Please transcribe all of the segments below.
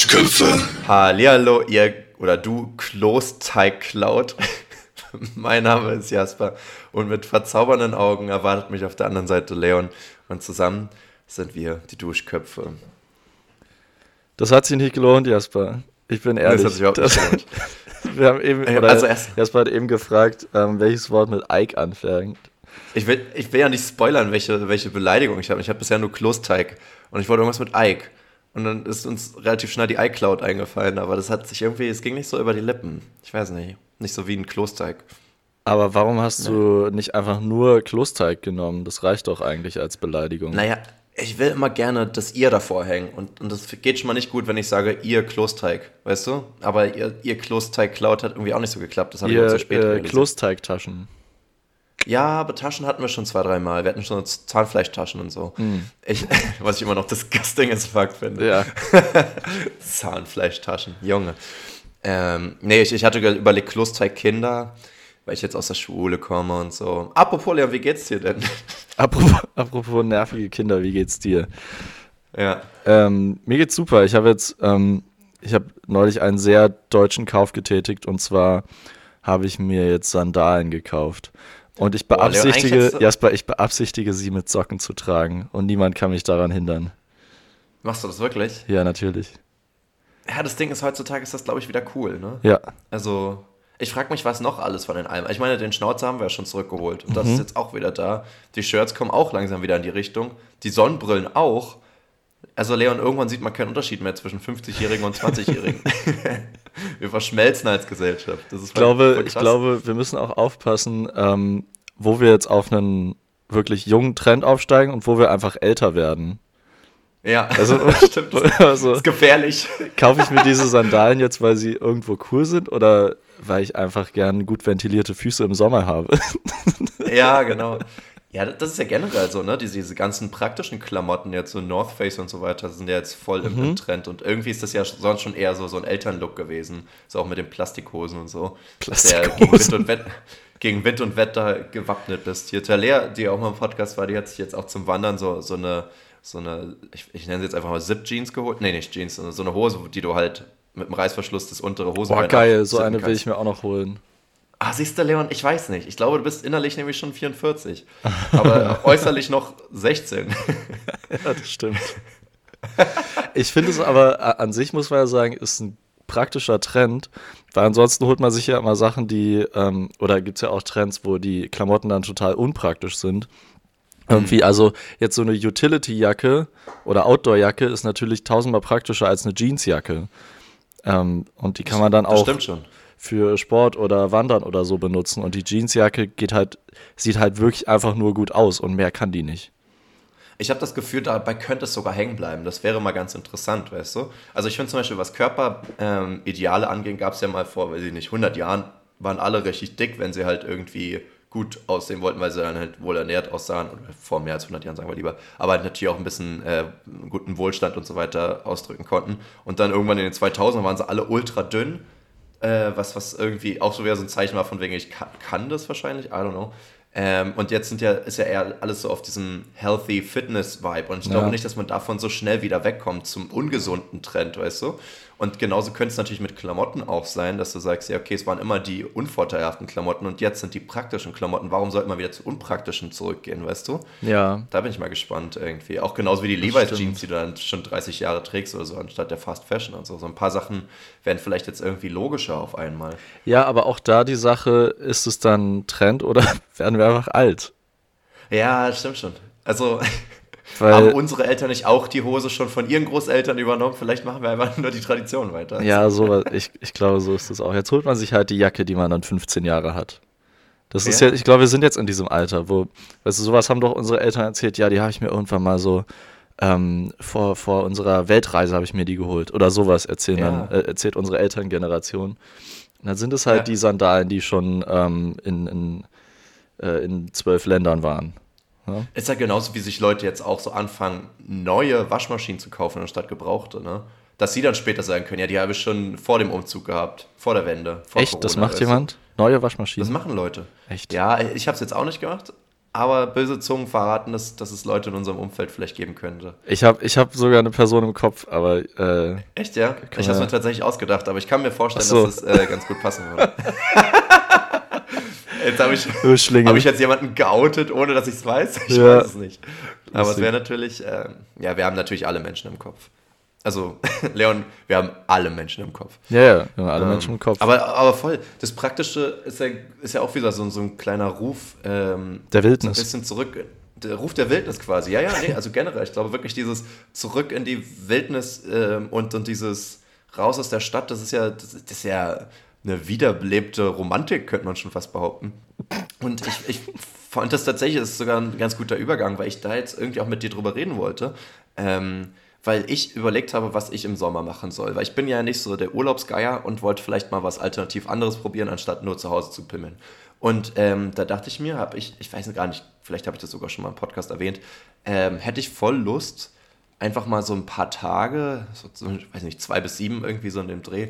Duschköpfe. Hallihallo, ihr oder du Klosteig-Cloud. mein Name ist Jasper und mit verzaubernden Augen erwartet mich auf der anderen Seite Leon und zusammen sind wir die Duschköpfe. Das hat sich nicht gelohnt, Jasper. Ich bin ehrlich. Das hat sich überhaupt nicht gelohnt. Wir haben eben, oder also erst, Jasper hat eben gefragt, ähm, welches Wort mit Ike anfängt. Ich will, ich will ja nicht spoilern, welche, welche Beleidigung ich habe. Ich habe bisher nur Klosteig und ich wollte irgendwas mit Ike. Und dann ist uns relativ schnell die iCloud eingefallen, aber das hat sich irgendwie, es ging nicht so über die Lippen. Ich weiß nicht. Nicht so wie ein Klosteig. Aber warum hast du nicht einfach nur Klosteig genommen? Das reicht doch eigentlich als Beleidigung. Naja, ich will immer gerne das ihr davor hängen. Und, und das geht schon mal nicht gut, wenn ich sage, ihr Klosteig, weißt du? Aber ihr, ihr Klosteig-Cloud hat irgendwie auch nicht so geklappt. Das habe ich auch zu spät äh, Klosteig-Taschen. Ja, aber Taschen hatten wir schon zwei, dreimal. Wir hatten schon Zahnfleischtaschen und so. Mm. Ich, was ich immer noch disgusting as fuck finde. Ja. Zahnfleischtaschen, Junge. Ähm, nee, ich, ich hatte überlegt, Klosteig Kinder weil ich jetzt aus der Schule komme und so. Apropos, Leon, wie geht's dir denn? Apropos, apropos nervige Kinder, wie geht's dir? Ja. Ähm, mir geht's super. Ich habe jetzt, ähm, ich habe neulich einen sehr deutschen Kauf getätigt und zwar habe ich mir jetzt Sandalen gekauft. Und ich beabsichtige, Boah, Jasper, ich beabsichtige, sie mit Socken zu tragen und niemand kann mich daran hindern. Machst du das wirklich? Ja, natürlich. Ja, das Ding ist, heutzutage ist das, glaube ich, wieder cool, ne? Ja. Also, ich frage mich, was noch alles von den Alben. Ich meine, den Schnauzer haben wir ja schon zurückgeholt. Und das mhm. ist jetzt auch wieder da. Die Shirts kommen auch langsam wieder in die Richtung. Die Sonnenbrillen auch. Also, Leon, irgendwann sieht man keinen Unterschied mehr zwischen 50-Jährigen und 20-Jährigen. wir verschmelzen als Gesellschaft. ich, glaube, ich glaube, wir müssen auch aufpassen, ähm, wo wir jetzt auf einen wirklich jungen Trend aufsteigen und wo wir einfach älter werden. Ja, also, stimmt. Also, das ist gefährlich. Kaufe ich mir diese Sandalen jetzt, weil sie irgendwo cool sind oder weil ich einfach gern gut ventilierte Füße im Sommer habe. Ja, genau. Ja, das ist ja generell so, ne? Diese, diese ganzen praktischen Klamotten, jetzt so North Face und so weiter, sind ja jetzt voll im, mhm. Trend. Und irgendwie ist das ja sonst schon eher so, so ein Elternlook gewesen. So auch mit den Plastikhosen und so. Plastikhosen. Gegen Wind, und Wetter, gegen Wind und Wetter gewappnet bist. Hier Taler, die auch mal im Podcast war, die hat sich jetzt auch zum Wandern so, so eine, so eine ich, ich nenne sie jetzt einfach mal Zip-Jeans geholt. Nee, nicht Jeans, sondern so eine Hose, die du halt mit dem Reißverschluss das untere Hosenbein. Boah, geil, so eine will ich mir auch noch holen. Ah, siehst du, Leon, ich weiß nicht. Ich glaube, du bist innerlich nämlich schon 44. aber äußerlich noch 16. ja, das stimmt. Ich finde es aber an sich, muss man ja sagen, ist ein praktischer Trend, weil ansonsten holt man sich ja immer Sachen, die, ähm, oder gibt es ja auch Trends, wo die Klamotten dann total unpraktisch sind. Irgendwie, mhm. also jetzt so eine Utility-Jacke oder Outdoor-Jacke ist natürlich tausendmal praktischer als eine Jeansjacke. Ähm, und die kann man dann auch für Sport oder Wandern oder so benutzen. Und die Jeansjacke geht halt, sieht halt wirklich einfach nur gut aus und mehr kann die nicht. Ich habe das Gefühl, dabei könnte es sogar hängen bleiben. Das wäre mal ganz interessant, weißt du? Also ich finde zum Beispiel, was Körperideale ähm, angeht, gab es ja mal vor, weiß ich nicht, 100 Jahren, waren alle richtig dick, wenn sie halt irgendwie gut aussehen wollten, weil sie dann halt wohl ernährt aussahen, oder vor mehr als 100 Jahren sagen wir lieber, aber halt natürlich auch ein bisschen äh, guten Wohlstand und so weiter ausdrücken konnten. Und dann irgendwann in den 2000ern waren sie alle ultra dünn, äh, was, was irgendwie auch so wieder so ein Zeichen war von wegen, ich kann, kann das wahrscheinlich, I don't know. Ähm, und jetzt sind ja, ist ja eher alles so auf diesem Healthy Fitness Vibe. Und ich glaube nicht, dass man davon so schnell wieder wegkommt zum ungesunden Trend, weißt du? Und genauso könnte es natürlich mit Klamotten auch sein, dass du sagst, ja, okay, es waren immer die unvorteilhaften Klamotten und jetzt sind die praktischen Klamotten. Warum sollte man wieder zu unpraktischen zurückgehen, weißt du? Ja. Da bin ich mal gespannt irgendwie. Auch genauso wie die Levi's Jeans, die du dann schon 30 Jahre trägst oder so, anstatt der Fast Fashion und so. So ein paar Sachen werden vielleicht jetzt irgendwie logischer auf einmal. Ja, aber auch da die Sache, ist es dann Trend oder werden wir einfach alt? Ja, stimmt schon. Also Weil, Haben unsere Eltern nicht auch die Hose schon von ihren Großeltern übernommen? Vielleicht machen wir einfach nur die Tradition weiter. Ja, so, ich, ich glaube, so ist es auch. Jetzt holt man sich halt die Jacke, die man dann 15 Jahre hat. Das ja. ist ja, ich glaube, wir sind jetzt in diesem Alter, wo, weißt du, sowas haben doch unsere Eltern erzählt, ja, die habe ich mir irgendwann mal so ähm, vor, vor unserer Weltreise habe ich mir die geholt. Oder sowas erzählen ja. dann, äh, erzählt unsere Elterngeneration. Und dann sind es halt ja. die Sandalen, die schon ähm, in, in, äh, in zwölf Ländern waren. Ja. Ist ja genauso, wie sich Leute jetzt auch so anfangen, neue Waschmaschinen zu kaufen anstatt gebrauchte, ne? Dass sie dann später sagen können, ja, die habe ich schon vor dem Umzug gehabt, vor der Wende. Vor Echt? Corona, das macht jemand? Neue Waschmaschinen? Das machen Leute. Echt? Ja, ich habe es jetzt auch nicht gemacht. aber böse Zungen verraten, dass, dass es Leute in unserem Umfeld vielleicht geben könnte. Ich habe ich hab sogar eine Person im Kopf, aber. Äh, Echt, ja? Ich habe es mir tatsächlich ausgedacht, aber ich kann mir vorstellen, so. dass es äh, ganz gut passen würde. jetzt habe ich, hab ich jetzt jemanden geoutet, ohne dass ich es weiß. Ich ja. weiß es nicht. Aber es wäre natürlich, äh, ja, wir haben natürlich alle Menschen im Kopf. Also, Leon, wir haben alle Menschen im Kopf. Ja, ja, wir haben alle ähm, Menschen im Kopf. Aber, aber voll, das Praktische ist ja, ist ja auch wieder so, so ein kleiner Ruf. Ähm, der Wildnis. So ein bisschen zurück. Der Ruf der Wildnis quasi. Ja, ja, nee, also generell. Ich glaube wirklich dieses zurück in die Wildnis ähm, und, und dieses raus aus der Stadt, das ist ja, das, das ist ja eine wiederbelebte Romantik, könnte man schon fast behaupten. Und ich, ich fand das tatsächlich, das ist sogar ein ganz guter Übergang, weil ich da jetzt irgendwie auch mit dir drüber reden wollte. Ähm, weil ich überlegt habe, was ich im Sommer machen soll. Weil ich bin ja nicht so der Urlaubsgeier und wollte vielleicht mal was alternativ anderes probieren, anstatt nur zu Hause zu pimmeln. Und ähm, da dachte ich mir, habe ich, ich weiß gar nicht, vielleicht habe ich das sogar schon mal im Podcast erwähnt, ähm, hätte ich voll Lust, einfach mal so ein paar Tage, so, so, weiß nicht, zwei bis sieben irgendwie so in dem Dreh,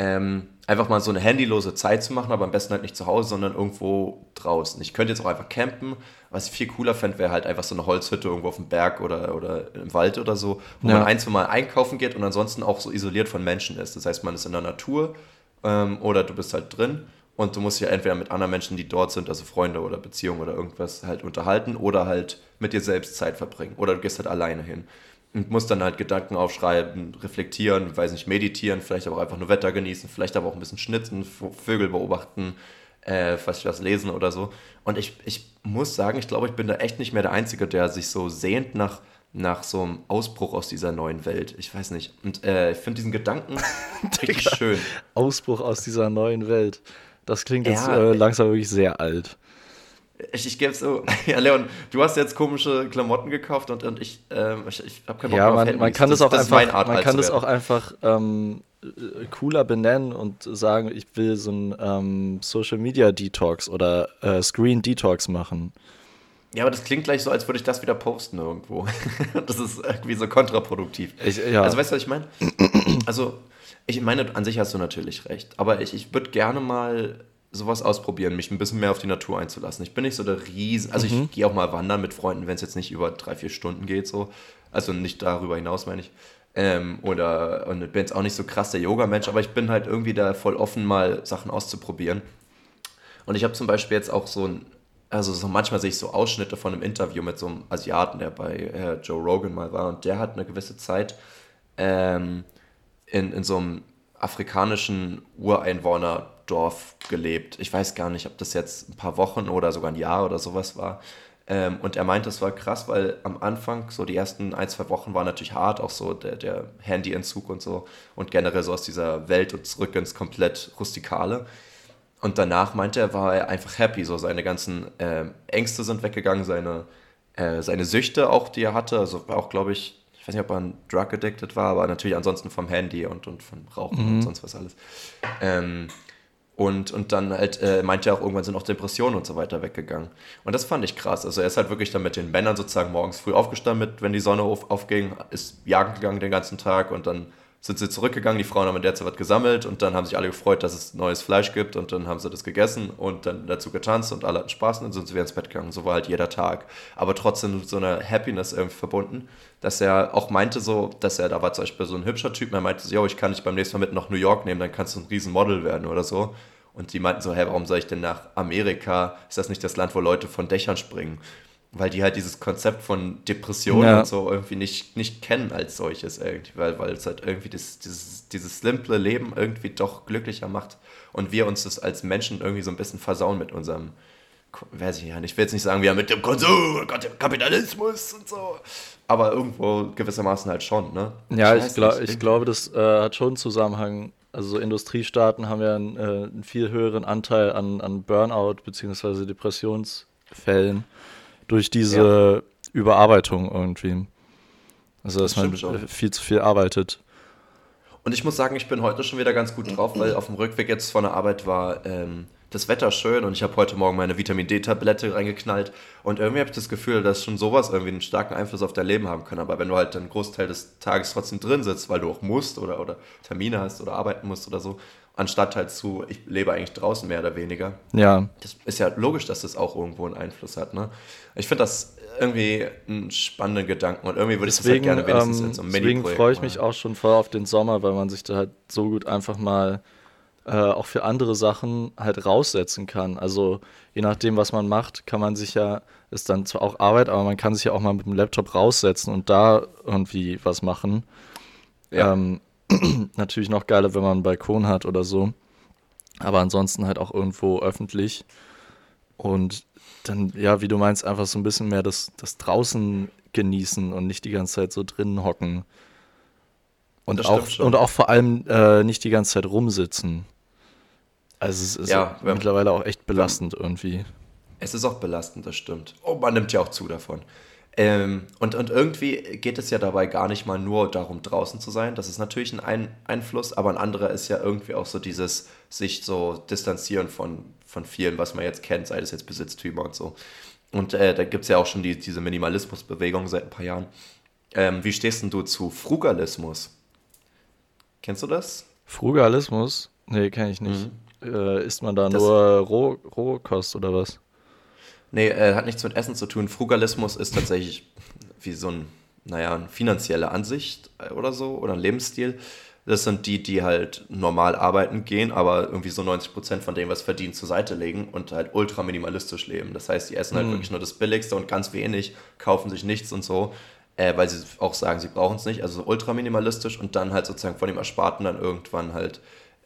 ähm, einfach mal so eine handylose Zeit zu machen, aber am besten halt nicht zu Hause, sondern irgendwo draußen. Ich könnte jetzt auch einfach campen. Was ich viel cooler fände, wäre halt einfach so eine Holzhütte irgendwo auf dem Berg oder, oder im Wald oder so, wo ja. man ein, zwei Mal einkaufen geht und ansonsten auch so isoliert von Menschen ist. Das heißt, man ist in der Natur ähm, oder du bist halt drin und du musst dich ja entweder mit anderen Menschen, die dort sind, also Freunde oder Beziehungen oder irgendwas halt unterhalten oder halt mit dir selbst Zeit verbringen oder du gehst halt alleine hin und muss dann halt Gedanken aufschreiben, reflektieren, weiß nicht, meditieren, vielleicht aber auch einfach nur Wetter genießen, vielleicht aber auch ein bisschen schnitzen, Vögel beobachten, äh, vielleicht was lesen oder so. Und ich, ich muss sagen, ich glaube, ich bin da echt nicht mehr der Einzige, der sich so sehnt nach, nach so einem Ausbruch aus dieser neuen Welt. Ich weiß nicht. Und äh, ich finde diesen Gedanken richtig schön. Ausbruch aus dieser neuen Welt. Das klingt ja, jetzt äh, langsam wirklich sehr alt. Ich, ich gebe es so. Ja, Leon, du hast jetzt komische Klamotten gekauft und, und ich, ähm, ich, ich habe keinen Bock Ja, man, man kann das, auch einfach, man kann das auch einfach ähm, cooler benennen und sagen, ich will so ein ähm, Social Media Detox oder äh, Screen Detox machen. Ja, aber das klingt gleich so, als würde ich das wieder posten irgendwo. das ist irgendwie so kontraproduktiv. Ich, ja. Also weißt du, was ich meine? Also, ich meine, an sich hast du natürlich recht. Aber ich, ich würde gerne mal sowas ausprobieren, mich ein bisschen mehr auf die Natur einzulassen. Ich bin nicht so der Riesen, also mhm. ich gehe auch mal wandern mit Freunden, wenn es jetzt nicht über drei, vier Stunden geht, so. Also nicht darüber hinaus, meine ich. Ähm, oder und bin jetzt auch nicht so krass der Yoga-Mensch, aber ich bin halt irgendwie da voll offen, mal Sachen auszuprobieren. Und ich habe zum Beispiel jetzt auch so ein, also so manchmal sehe ich so Ausschnitte von einem Interview mit so einem Asiaten, der bei äh, Joe Rogan mal war und der hat eine gewisse Zeit ähm, in, in so einem afrikanischen Ureinwohner Dorf gelebt. Ich weiß gar nicht, ob das jetzt ein paar Wochen oder sogar ein Jahr oder sowas war. Ähm, und er meinte, es war krass, weil am Anfang, so die ersten ein, zwei Wochen waren natürlich hart, auch so der, der Handyentzug und so und generell so aus dieser Welt und zurück ins komplett Rustikale. Und danach meinte er, war er einfach happy, so seine ganzen äh, Ängste sind weggegangen, seine, äh, seine Süchte auch, die er hatte, also war auch, glaube ich, ich weiß nicht, ob er ein Drug Addicted war, aber natürlich ansonsten vom Handy und, und vom Rauchen mhm. und sonst was alles. Ähm, und, und dann halt äh, meinte er auch, irgendwann sind auch Depressionen und so weiter weggegangen. Und das fand ich krass. Also er ist halt wirklich dann mit den Männern sozusagen morgens früh aufgestanden, mit, wenn die Sonne auf, aufging, ist jagen gegangen den ganzen Tag und dann sind sie zurückgegangen, die Frauen haben in der Zeit was gesammelt und dann haben sich alle gefreut, dass es neues Fleisch gibt und dann haben sie das gegessen und dann dazu getanzt und alle hatten Spaß und dann sind sie wieder ins Bett gegangen. So war halt jeder Tag. Aber trotzdem mit so einer Happiness irgendwie verbunden, dass er auch meinte so, dass er, da war zum Beispiel so ein hübscher Typ, er meinte so, yo, ich kann dich beim nächsten Mal mit nach New York nehmen, dann kannst du ein Riesenmodel werden oder so. Und die meinten so, hä, warum soll ich denn nach Amerika? Ist das nicht das Land, wo Leute von Dächern springen? Weil die halt dieses Konzept von Depression ja. und so irgendwie nicht, nicht kennen als solches irgendwie, weil, weil es halt irgendwie das, dieses, dieses simple Leben irgendwie doch glücklicher macht und wir uns das als Menschen irgendwie so ein bisschen versauen mit unserem, weiß ich ja nicht, ich will jetzt nicht sagen, wir mit dem Konsum, Kapitalismus und so, aber irgendwo gewissermaßen halt schon, ne? Ja, ich, ich, glaub, ich glaube, das äh, hat schon einen Zusammenhang also so Industriestaaten haben ja einen, äh, einen, viel höheren Anteil an, an Burnout bzw. Depressionsfällen durch diese ja. Überarbeitung irgendwie. Also, dass das man viel zu viel arbeitet. Und ich muss sagen, ich bin heute schon wieder ganz gut drauf, weil auf dem Rückweg jetzt von der Arbeit war ähm, das Wetter schön und ich habe heute Morgen meine Vitamin D-Tablette reingeknallt und irgendwie habe ich das Gefühl, dass schon sowas irgendwie einen starken Einfluss auf dein Leben haben kann. Aber wenn du halt einen Großteil des Tages trotzdem drin sitzt, weil du auch musst oder, oder Termine hast oder arbeiten musst oder so anstatt halt zu, ich lebe eigentlich draußen mehr oder weniger. Ja. Das ist ja logisch, dass das auch irgendwo einen Einfluss hat. Ne? Ich finde das irgendwie einen spannenden Gedanken und irgendwie würde ich das halt gerne wenigstens ähm, in so einem Deswegen freue ich mich auch schon voll auf den Sommer, weil man sich da halt so gut einfach mal äh, auch für andere Sachen halt raussetzen kann. Also je nachdem, was man macht, kann man sich ja, ist dann zwar auch Arbeit, aber man kann sich ja auch mal mit dem Laptop raussetzen und da irgendwie was machen. Ja. Ähm, natürlich noch geiler, wenn man einen Balkon hat oder so. Aber ansonsten halt auch irgendwo öffentlich. Und dann, ja, wie du meinst, einfach so ein bisschen mehr das, das draußen genießen und nicht die ganze Zeit so drinnen hocken. Und, Das auch, und auch vor allem äh, nicht die ganze Zeit rumsitzen. Also es ist Ja, mittlerweile auch echt belastend irgendwie. Es ist auch belastend, das stimmt. Oh, man nimmt ja auch zu davon. Ähm, und, und irgendwie geht es ja dabei gar nicht mal nur darum, draußen zu sein. Das ist natürlich ein, ein Einfluss, aber ein anderer ist ja irgendwie auch so dieses sich so distanzieren von, von vielen, was man jetzt kennt, sei es jetzt Besitztümer und so. Und äh, da gibt es ja auch schon die, diese Minimalismusbewegung seit ein paar Jahren. Ähm, wie stehst denn du zu Frugalismus? Kennst du das? Frugalismus? Nee, kann ich nicht. Äh, isst man da Mhm. Das- nur Roh, Rohkost oder was? Nee, äh, hat nichts mit Essen zu tun. Frugalismus ist tatsächlich wie so ein, naja, eine finanzielle Ansicht äh, oder so oder ein Lebensstil. Das sind die, die halt normal arbeiten gehen, aber irgendwie so 90% von dem, was verdienen, zur Seite legen und halt ultra minimalistisch leben. Das heißt, die essen halt wirklich nur das Billigste und ganz wenig, kaufen sich nichts und so, äh, weil sie auch sagen, sie brauchen es nicht. Also so ultra minimalistisch und dann halt sozusagen von dem Ersparten dann irgendwann halt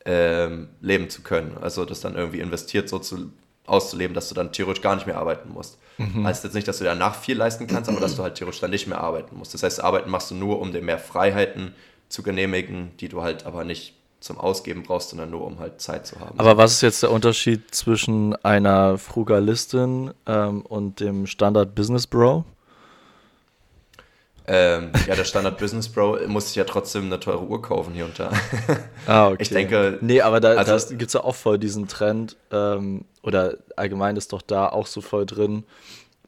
ähm, leben zu können. Also das dann irgendwie investiert so zu, auszuleben, dass du dann theoretisch gar nicht mehr arbeiten musst. Heißt jetzt nicht, dass du danach viel leisten kannst, aber dass du halt theoretisch dann nicht mehr arbeiten musst. Das heißt, arbeiten machst du nur, um dir mehr Freiheiten zu genehmigen, die du halt aber nicht zum Ausgeben brauchst, sondern nur, um halt Zeit zu haben. Aber was ist jetzt der Unterschied zwischen einer Frugalistin ähm, und dem Standard Business Bro? Ähm, ja, der Standard Business Bro muss sich ja trotzdem eine teure Uhr kaufen hier und da. Ah, okay. Ich denke, Nee, aber da, also- da gibt es ja auch voll diesen Trend, ähm, oder allgemein ist doch da auch so voll drin,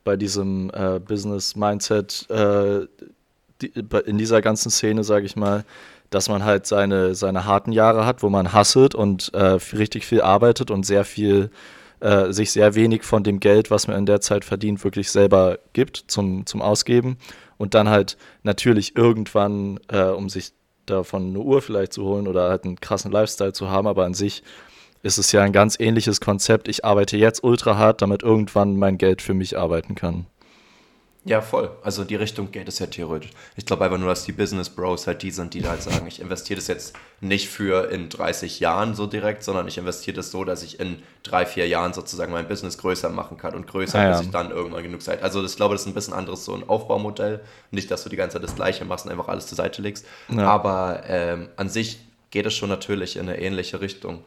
bei diesem äh, Business-Mindset, äh, die, in dieser ganzen Szene, sage ich mal, dass man halt seine, seine harten Jahre hat, wo man hasselt und äh, richtig viel arbeitet und sehr viel, äh, sich sehr wenig von dem Geld, was man in der Zeit verdient, wirklich selber gibt zum, zum Ausgeben. Und dann halt natürlich irgendwann, äh, um sich davon eine Uhr vielleicht zu holen oder halt einen krassen Lifestyle zu haben, aber an sich ist es ja ein ganz ähnliches Konzept. Ich arbeite jetzt ultra hart, damit irgendwann mein Geld für mich arbeiten kann. Ja, voll. Also in die Richtung geht es ja theoretisch. Ich glaube einfach nur, dass die Business Bros halt die sind, die halt sagen, ich investiere das jetzt nicht für in 30 Jahren so direkt, sondern ich investiere das so, dass ich in drei, vier Jahren sozusagen mein Business größer machen kann und größer, Ah, ja. bis ich dann irgendwann genug Zeit. Also ich glaube, das ist ein bisschen anderes so ein Aufbaumodell. Nicht, dass du die ganze Zeit das Gleiche machst und einfach alles zur Seite legst. Ja. Aber ähm, an sich geht es schon natürlich in eine ähnliche Richtung.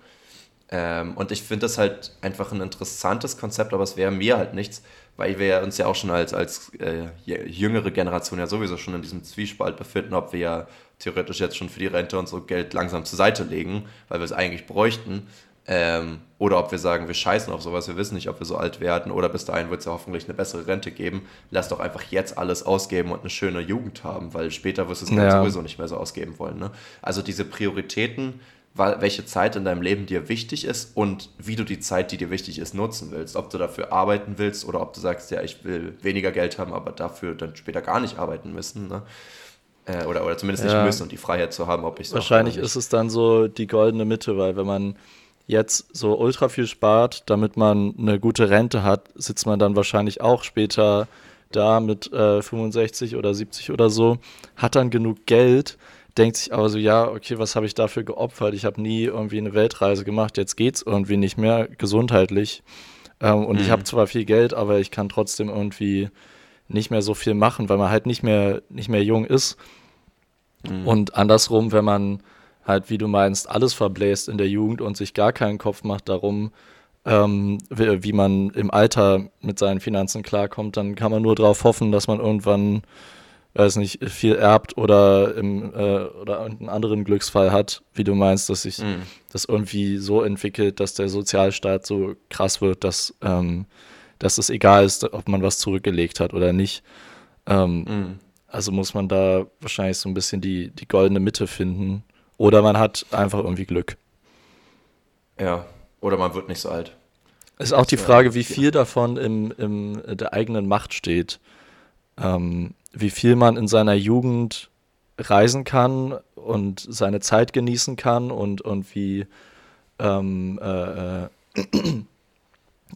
Ähm, und ich finde das halt einfach ein interessantes Konzept, aber es wäre mir halt nichts, weil wir uns ja auch schon als, als äh, jüngere Generation ja sowieso schon in diesem Zwiespalt befinden, ob wir ja theoretisch jetzt schon für die Rente und so Geld langsam zur Seite legen, weil wir es eigentlich bräuchten. Ähm, oder ob wir sagen, wir scheißen auf sowas, wir wissen nicht, ob wir so alt werden oder bis dahin wird es ja hoffentlich eine bessere Rente geben. Lass doch einfach jetzt alles ausgeben und eine schöne Jugend haben, weil später wirst du es Ja. sowieso nicht mehr so ausgeben wollen. Ne? Also diese Prioritäten, welche Zeit in deinem Leben dir wichtig ist und wie du die Zeit, die dir wichtig ist, nutzen willst. Ob du dafür arbeiten willst oder ob du sagst, ja, ich will weniger Geld haben, aber dafür dann später gar nicht arbeiten müssen. Ne? Äh, oder, oder zumindest Ja. nicht müssen und die Freiheit zu haben, ob ich Wahrscheinlich ist es dann so die goldene Mitte, weil wenn man jetzt so ultra viel spart, damit man eine gute Rente hat, sitzt man dann wahrscheinlich auch später da mit äh, 65 oder 70 oder so, hat dann genug Geld, denkt sich aber so, ja, okay, was habe ich dafür geopfert? Ich habe nie irgendwie eine Weltreise gemacht, jetzt geht's irgendwie nicht mehr gesundheitlich. Ähm, und ich Mhm. habe zwar viel Geld, aber ich kann trotzdem irgendwie nicht mehr so viel machen, weil man halt nicht mehr, nicht mehr jung ist. Mhm. Und andersrum, wenn man halt, wie du meinst, alles verbläst in der Jugend und sich gar keinen Kopf macht darum, ähm, wie, wie man im Alter mit seinen Finanzen klarkommt, dann kann man nur darauf hoffen, dass man irgendwann, weiß nicht, viel erbt oder, im, äh, oder einen anderen Glücksfall hat, wie du meinst, dass sich Mhm. das irgendwie so entwickelt, dass der Sozialstaat so krass wird, dass, ähm, dass es egal ist, ob man was zurückgelegt hat oder nicht. Ähm, Mhm. also muss man da wahrscheinlich so ein bisschen die, die goldene Mitte finden. Oder man hat einfach irgendwie Glück. Ja, oder man wird nicht so alt. Ist auch die Frage, wie viel davon im, im der eigenen Macht steht. Ähm, wie viel man in seiner Jugend reisen kann und seine Zeit genießen kann und, und wie ähm, äh, äh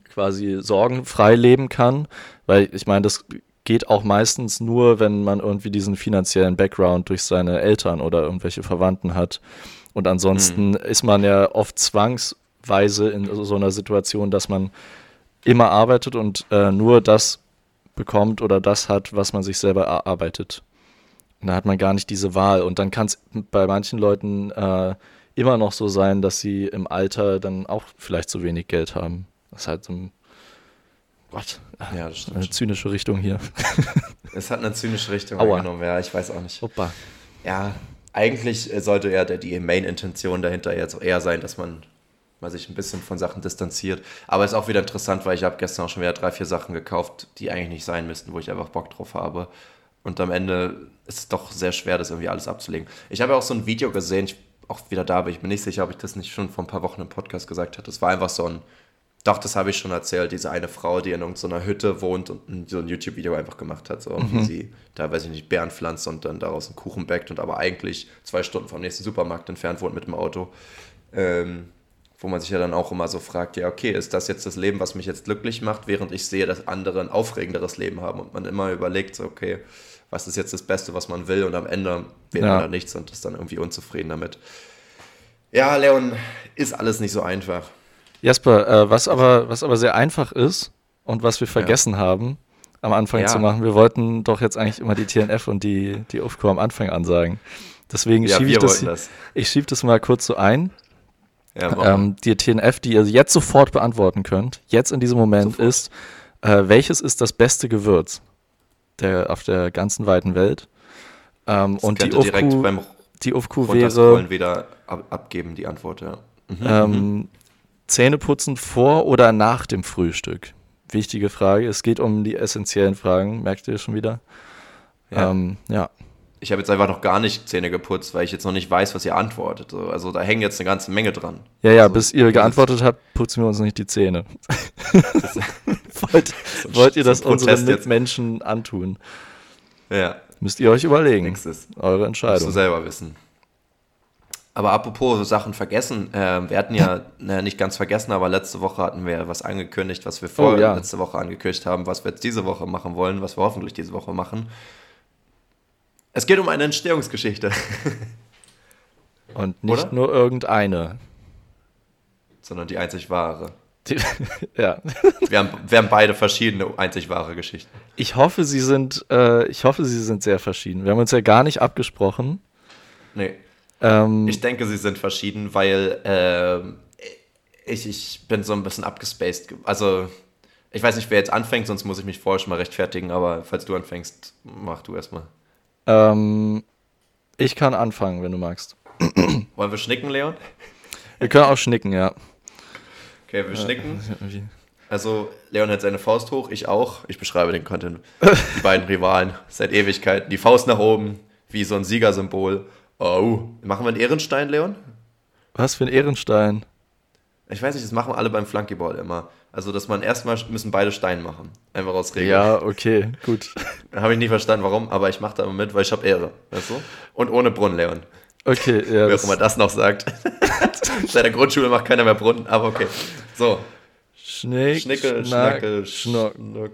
quasi sorgenfrei leben kann. Weil ich meine, das geht auch meistens nur, wenn man irgendwie diesen finanziellen Background durch seine Eltern oder irgendwelche Verwandten hat. Und ansonsten mhm. ist man ja oft zwangsweise in so einer Situation, dass man immer arbeitet und äh, nur das bekommt oder das hat, was man sich selber erarbeitet. Und da hat man gar nicht diese Wahl. Und dann kann es bei manchen Leuten äh, immer noch so sein, dass sie im Alter dann auch vielleicht zu wenig Geld haben. Das ist halt so ein. Gott. Ja, das stimmt. Eine zynische Richtung hier. Es hat eine zynische Richtung Aua. genommen, ja, ich weiß auch nicht. Hoppa. Ja, eigentlich sollte ja die Main-Intention dahinter jetzt eher sein, dass man mal sich ein bisschen von Sachen distanziert. Aber ist auch wieder interessant, weil ich habe gestern auch schon wieder drei, vier Sachen gekauft, die eigentlich nicht sein müssten, wo ich einfach Bock drauf habe. Und am Ende ist es doch sehr schwer, das irgendwie alles abzulegen. Ich habe ja auch so ein Video gesehen, ich, auch wieder da, aber ich bin nicht sicher, ob ich das nicht schon vor ein paar Wochen im Podcast gesagt hatte. Es war einfach so ein doch, das habe ich schon erzählt. Diese eine Frau, die in irgendeiner Hütte wohnt und so ein YouTube-Video einfach gemacht hat, so mhm. wie sie da, weiß ich nicht, Beeren pflanzt und dann daraus einen Kuchen backt und aber eigentlich zwei Stunden vom nächsten Supermarkt entfernt wohnt mit dem Auto. Ähm, wo man sich ja dann auch immer so fragt, ja, okay, ist das jetzt das Leben, was mich jetzt glücklich macht, während ich sehe, dass andere ein aufregenderes Leben haben und man immer überlegt, so, okay, was ist jetzt das Beste, was man will und am Ende wird ja. man da nichts und ist dann irgendwie unzufrieden damit. Ja, Leon, ist alles nicht so einfach. Jasper, äh, was, aber, was aber sehr einfach ist und was wir vergessen ja. haben, am Anfang ja. zu machen, wir wollten doch jetzt eigentlich immer die TNF und die, die UFCO am Anfang ansagen. Deswegen schiebe ich das, das. Ich schiebe das mal kurz so ein. Ja, ähm, die TNF, die ihr jetzt sofort beantworten könnt, jetzt in diesem Moment sofort. ist, äh, welches ist das beste Gewürz der, auf der ganzen weiten Welt? Ähm, und die UFCO, die UFCO wäre. wieder ab, abgeben, die Antwort, ja. Mhm, ähm, mhm. Zähneputzen vor oder nach dem Frühstück? Wichtige Frage. Es geht um die essentiellen Fragen, merkt ihr schon wieder? Ja. Ähm, ja. Ich habe jetzt einfach noch gar nicht Zähne geputzt, weil ich jetzt noch nicht weiß, was ihr antwortet. Also da hängen jetzt eine ganze Menge dran. Ja, ja, also, bis ihr geantwortet habt, putzen wir uns nicht die Zähne. wollt, wollt ihr das unseren Mitmenschen antun? Ja. Müsst ihr euch überlegen. Eure Entscheidung. Musst du selber wissen. Aber apropos Sachen vergessen, äh, wir hatten ja äh, nicht ganz vergessen, aber letzte Woche hatten wir was angekündigt, was wir vor oh, ja. letzte Woche angekündigt haben, was wir jetzt diese Woche machen wollen, was wir hoffentlich diese Woche machen. Es geht um eine Entstehungsgeschichte. Und nicht Oder? nur irgendeine. Sondern die einzig wahre. Die, ja. Wir haben, wir haben beide verschiedene einzig wahre Geschichten. Ich hoffe, sie sind, äh, ich hoffe, sie sind sehr verschieden. Wir haben uns ja gar nicht abgesprochen. Nee. Ähm, ich denke, sie sind verschieden, weil äh, ich, ich bin so ein bisschen abgespaced. Also, ich weiß nicht, wer jetzt anfängt, sonst muss ich mich vorher schon mal rechtfertigen, aber falls du anfängst, mach du erstmal. Ähm, ich kann anfangen, wenn du magst. Wollen wir schnicken, Leon? Wir können auch schnicken, ja. Okay, wir schnicken. Also, Leon hat seine Faust hoch, ich auch. Ich beschreibe den Content. Die beiden Rivalen seit Ewigkeiten. Die Faust nach oben, wie so ein Siegersymbol. Oh, machen wir einen Ehrenstein, Leon? Was für ein Ehrenstein? Ich weiß nicht, das machen alle beim Flunkyball immer. Also, dass man erstmal müssen beide Stein machen. Einfach aus Regeln. Ja, okay, gut. habe ich nie verstanden, warum, aber ich mache da immer mit, weil ich habe Ehre. Weißt du? Und ohne Brunnen, Leon. Okay, ja. Wer auch immer das noch sagt. Seit der Grundschule macht keiner mehr Brunnen, aber okay. So. Schnick, Schnickel, Schnack, Schnackel, Schnock. Schnock.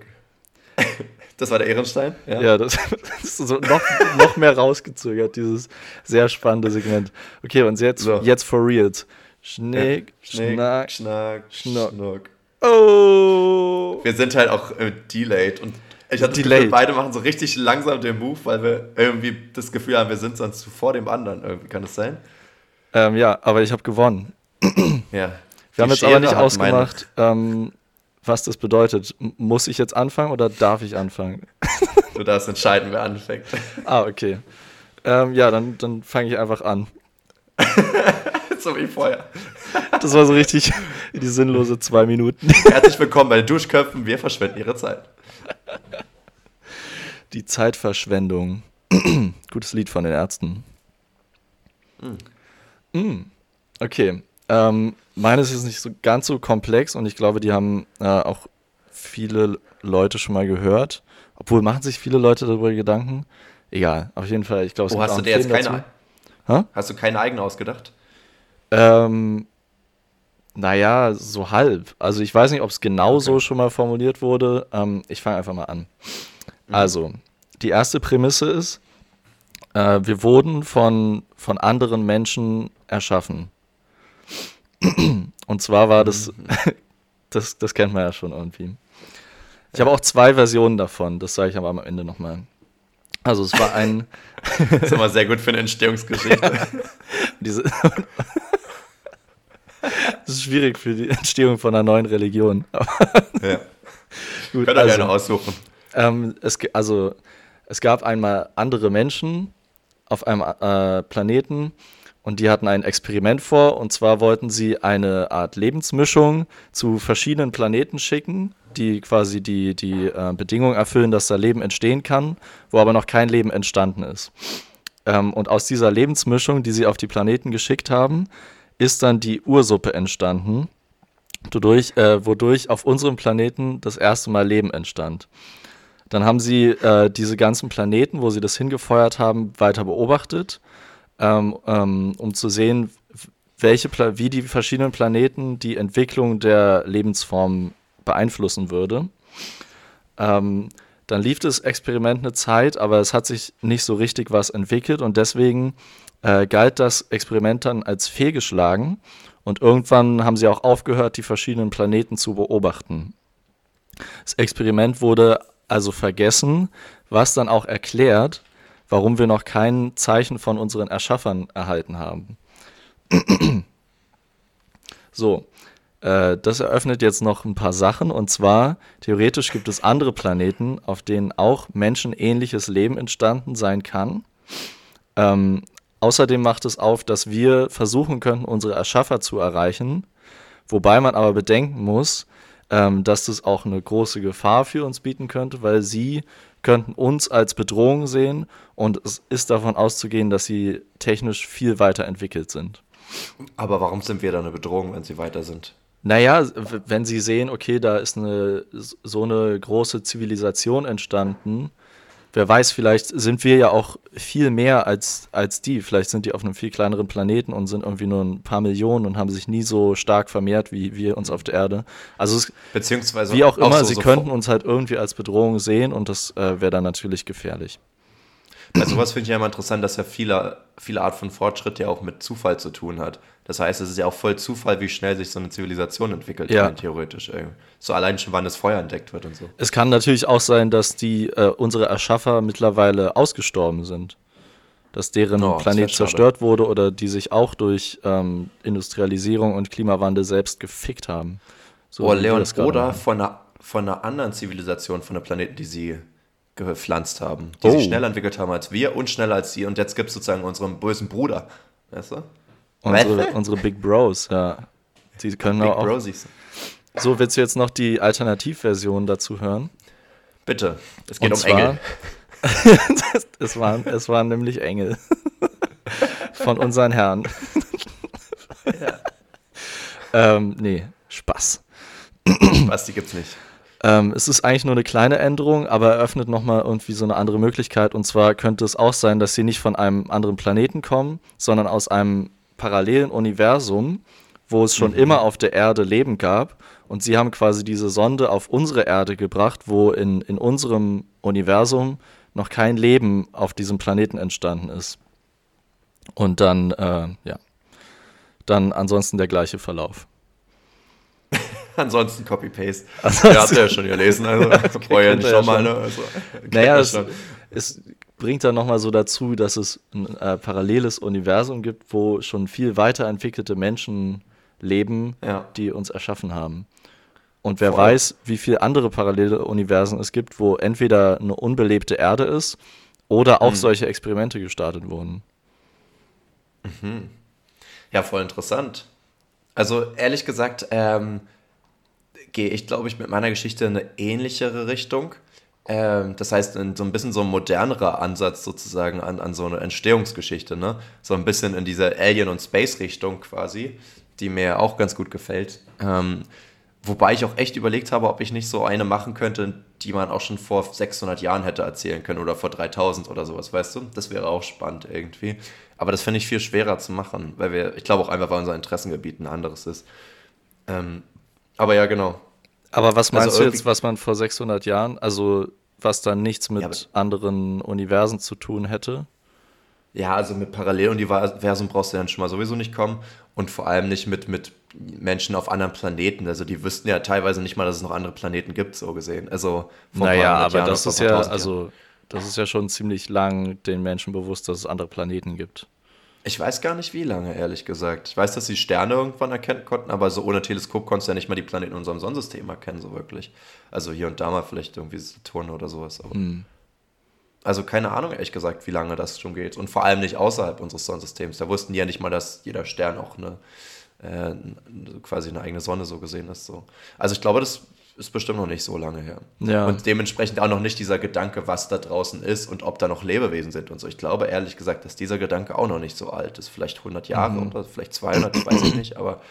Das war der Ehrenstein? Ja, ja das, das, ist so noch, noch mehr rausgezögert, dieses sehr spannende Segment. Okay, und jetzt, so. jetzt for reals. Schnick, ja. Schnick Schnack, Schnack, Schnock. Schnock. Oh! Wir sind halt auch äh, delayed und ich hatte Gefühl, beide machen so richtig langsam den Move, weil wir irgendwie das Gefühl haben, wir sind sonst vor dem anderen. Irgendwie. Kann das sein? Ähm, ja, aber ich habe gewonnen. ja. Wir haben jetzt aber nicht ausgemacht, ähm, was das bedeutet. Muss ich jetzt anfangen oder darf ich anfangen? Du darfst entscheiden, wer anfängt. Ah, okay. Ähm, ja, dann, dann fange ich einfach an. so wie vorher. Das war so richtig die sinnlose zwei Minuten. Herzlich willkommen bei den Duschköpfen. Wir verschwenden ihre Zeit. Die Zeitverschwendung. Gutes Lied von den Ärzten. Mm. Mm. Okay. Ähm, meines ist nicht so ganz so komplex und ich glaube, die haben äh, auch viele Leute schon mal gehört. Obwohl, machen sich viele Leute darüber Gedanken? Egal, auf jeden Fall. Ich glaube, es oh, hast du dir jetzt keine, Hast du keine eigene ausgedacht? Ähm, naja, so halb. Also ich weiß nicht, ob es genau okay. so schon mal formuliert wurde. Ähm, ich fange einfach mal an. Mhm. Also, die erste Prämisse ist, äh, wir wurden von, von anderen Menschen erschaffen. Und zwar war das, mhm. das, das kennt man ja schon irgendwie. Ich habe auch zwei Versionen davon, das sage ich aber am Ende nochmal. Also es war ein. das ist immer sehr gut für eine Entstehungsgeschichte. Diese das ist schwierig für die Entstehung von einer neuen Religion. ja. Gut, Könnt ihr also, gerne aussuchen. Ähm, es, also, es gab einmal andere Menschen auf einem äh, Planeten und die hatten ein Experiment vor. Und zwar wollten sie eine Art Lebensmischung zu verschiedenen Planeten schicken, die quasi die, die äh, Bedingungen erfüllen, dass da Leben entstehen kann, wo aber noch kein Leben entstanden ist. Ähm, und aus dieser Lebensmischung, die sie auf die Planeten geschickt haben, ist dann die Ursuppe entstanden, wodurch, äh, wodurch auf unserem Planeten das erste Mal Leben entstand. Dann haben sie äh, diese ganzen Planeten, wo sie das hingefeuert haben, weiter beobachtet, ähm, ähm, um zu sehen, welche wie die verschiedenen Planeten die Entwicklung der Lebensform beeinflussen würde. Ähm, dann lief das Experiment eine Zeit, aber es hat sich nicht so richtig was entwickelt und deswegen äh, galt das Experiment dann als fehlgeschlagen und irgendwann haben sie auch aufgehört, die verschiedenen Planeten zu beobachten. Das Experiment wurde also vergessen, was dann auch erklärt, warum wir noch kein Zeichen von unseren Erschaffern erhalten haben. so, äh, das eröffnet jetzt noch ein paar Sachen und zwar theoretisch gibt es andere Planeten, auf denen auch menschenähnliches Leben entstanden sein kann. Ähm, Außerdem macht es auf, dass wir versuchen könnten, unsere Erschaffer zu erreichen, wobei man aber bedenken muss, ähm, dass das auch eine große Gefahr für uns bieten könnte, weil sie könnten uns als Bedrohung sehen und es ist davon auszugehen, dass sie technisch viel weiter entwickelt sind. Aber warum sind wir da eine Bedrohung, wenn sie weiter sind? Naja, wenn sie sehen, okay, da ist eine, so eine große Zivilisation entstanden, wer weiß, vielleicht sind wir ja auch viel mehr als, als die. Vielleicht sind die auf einem viel kleineren Planeten und sind irgendwie nur ein paar Millionen und haben sich nie so stark vermehrt wie wir uns auf der Erde. Also es, beziehungsweise wie auch immer, auch so, sie so könnten uns halt irgendwie als Bedrohung sehen und das äh, wäre dann natürlich gefährlich. Bei sowas finde ich ja immer interessant, dass ja viele, viele Art von Fortschritt ja auch mit Zufall zu tun hat. Das heißt, es ist ja auch voll Zufall, wie schnell sich so eine Zivilisation entwickelt, ja. theoretisch. So allein schon, wann das Feuer entdeckt wird und so. Es kann natürlich auch sein, dass die äh, unsere Erschaffer mittlerweile ausgestorben sind. Dass deren oh, Planet zerstört wurde oder die sich auch durch ähm, Industrialisierung und Klimawandel selbst gefickt haben. So oh, Leon, oder von einer, von einer anderen Zivilisation, von einem Planeten, die sie gepflanzt haben, die oh. sich schneller entwickelt haben als wir und schneller als sie. Und jetzt gibt es sozusagen unseren bösen Bruder. Weißt du? Unsere, unsere Big Bros, ja. Die können Big auch. Brosies. So, willst du jetzt noch die Alternativversion dazu hören? Bitte. Es geht und um zwar, Engel. es, waren, es waren nämlich Engel. Von unseren Herren. ja. ähm, nee, Spaß. Spaß, die gibt's nicht. Ähm, es ist eigentlich nur eine kleine Änderung, aber eröffnet nochmal irgendwie so eine andere Möglichkeit. Und zwar könnte es auch sein, dass sie nicht von einem anderen Planeten kommen, sondern aus einem parallelen Universum, wo es schon mhm. immer auf der Erde Leben gab. Und sie haben quasi diese Sonde auf unsere Erde gebracht, wo in, in unserem Universum noch kein Leben auf diesem Planeten entstanden ist. Und dann, äh, ja, dann ansonsten der gleiche Verlauf. Ansonsten Copy-Paste. Ja, habt ihr ja schon gelesen, also okay, brauche ja nicht nochmal. Ne? Also, naja, es, es, bringt dann nochmal so dazu, dass es ein äh, paralleles Universum gibt, wo schon viel weiterentwickelte Menschen leben, ja. die uns erschaffen haben. Und wer Voll. weiß, wie viele andere parallele Universen es gibt, wo entweder eine unbelebte Erde ist oder auch mhm. solche Experimente gestartet wurden. Mhm. Ja, voll interessant. Also ehrlich gesagt, ähm, gehe ich, glaube ich, mit meiner Geschichte in eine ähnlichere Richtung. Ähm, das heißt, so ein bisschen so ein modernerer Ansatz sozusagen an, an so eine Entstehungsgeschichte, ne? So ein bisschen in diese Alien- und Space-Richtung quasi, die mir auch ganz gut gefällt. Ähm, wobei ich auch echt überlegt habe, ob ich nicht so eine machen könnte, die man auch schon vor 600 Jahren hätte erzählen können oder vor 3000 oder sowas, weißt du? Das wäre auch spannend irgendwie. Aber das finde ich viel schwerer zu machen, weil wir, ich glaube auch einfach, weil unser Interessengebiet ein anderes ist. Ähm, aber ja, genau. Aber was meinst also du jetzt, was man vor 600 Jahren, also was dann nichts mit ja, anderen Universen zu tun hätte? Ja, also mit Paralleluniversum brauchst du dann schon mal sowieso nicht kommen und vor allem nicht mit, mit Menschen auf anderen Planeten. Also die wüssten ja teilweise nicht mal, dass es noch andere Planeten gibt, so gesehen. Also naja, aber Jahren das ist ja, also das ist ja schon ziemlich lang den Menschen bewusst, dass es andere Planeten gibt. Ich weiß gar nicht, wie lange, ehrlich gesagt. Ich weiß, dass sie Sterne irgendwann erkennen konnten, aber so ohne Teleskop konntest du ja nicht mal die Planeten in unserem Sonnensystem erkennen, so wirklich. Also hier und da mal vielleicht irgendwie Saturn oder sowas. Mm. Also keine Ahnung, ehrlich gesagt, wie lange das schon geht. Und vor allem nicht außerhalb unseres Sonnensystems. Da wussten die ja nicht mal, dass jeder Stern auch eine, äh, quasi eine eigene Sonne so gesehen ist. So. Also ich glaube, das ist bestimmt noch nicht so lange her. Ja. Und dementsprechend auch noch nicht dieser Gedanke, was da draußen ist und ob da noch Lebewesen sind und so. Ich glaube ehrlich gesagt, dass dieser Gedanke auch noch nicht so alt ist. Vielleicht 100 Jahre mhm. oder vielleicht 200, weiß ich nicht. Aber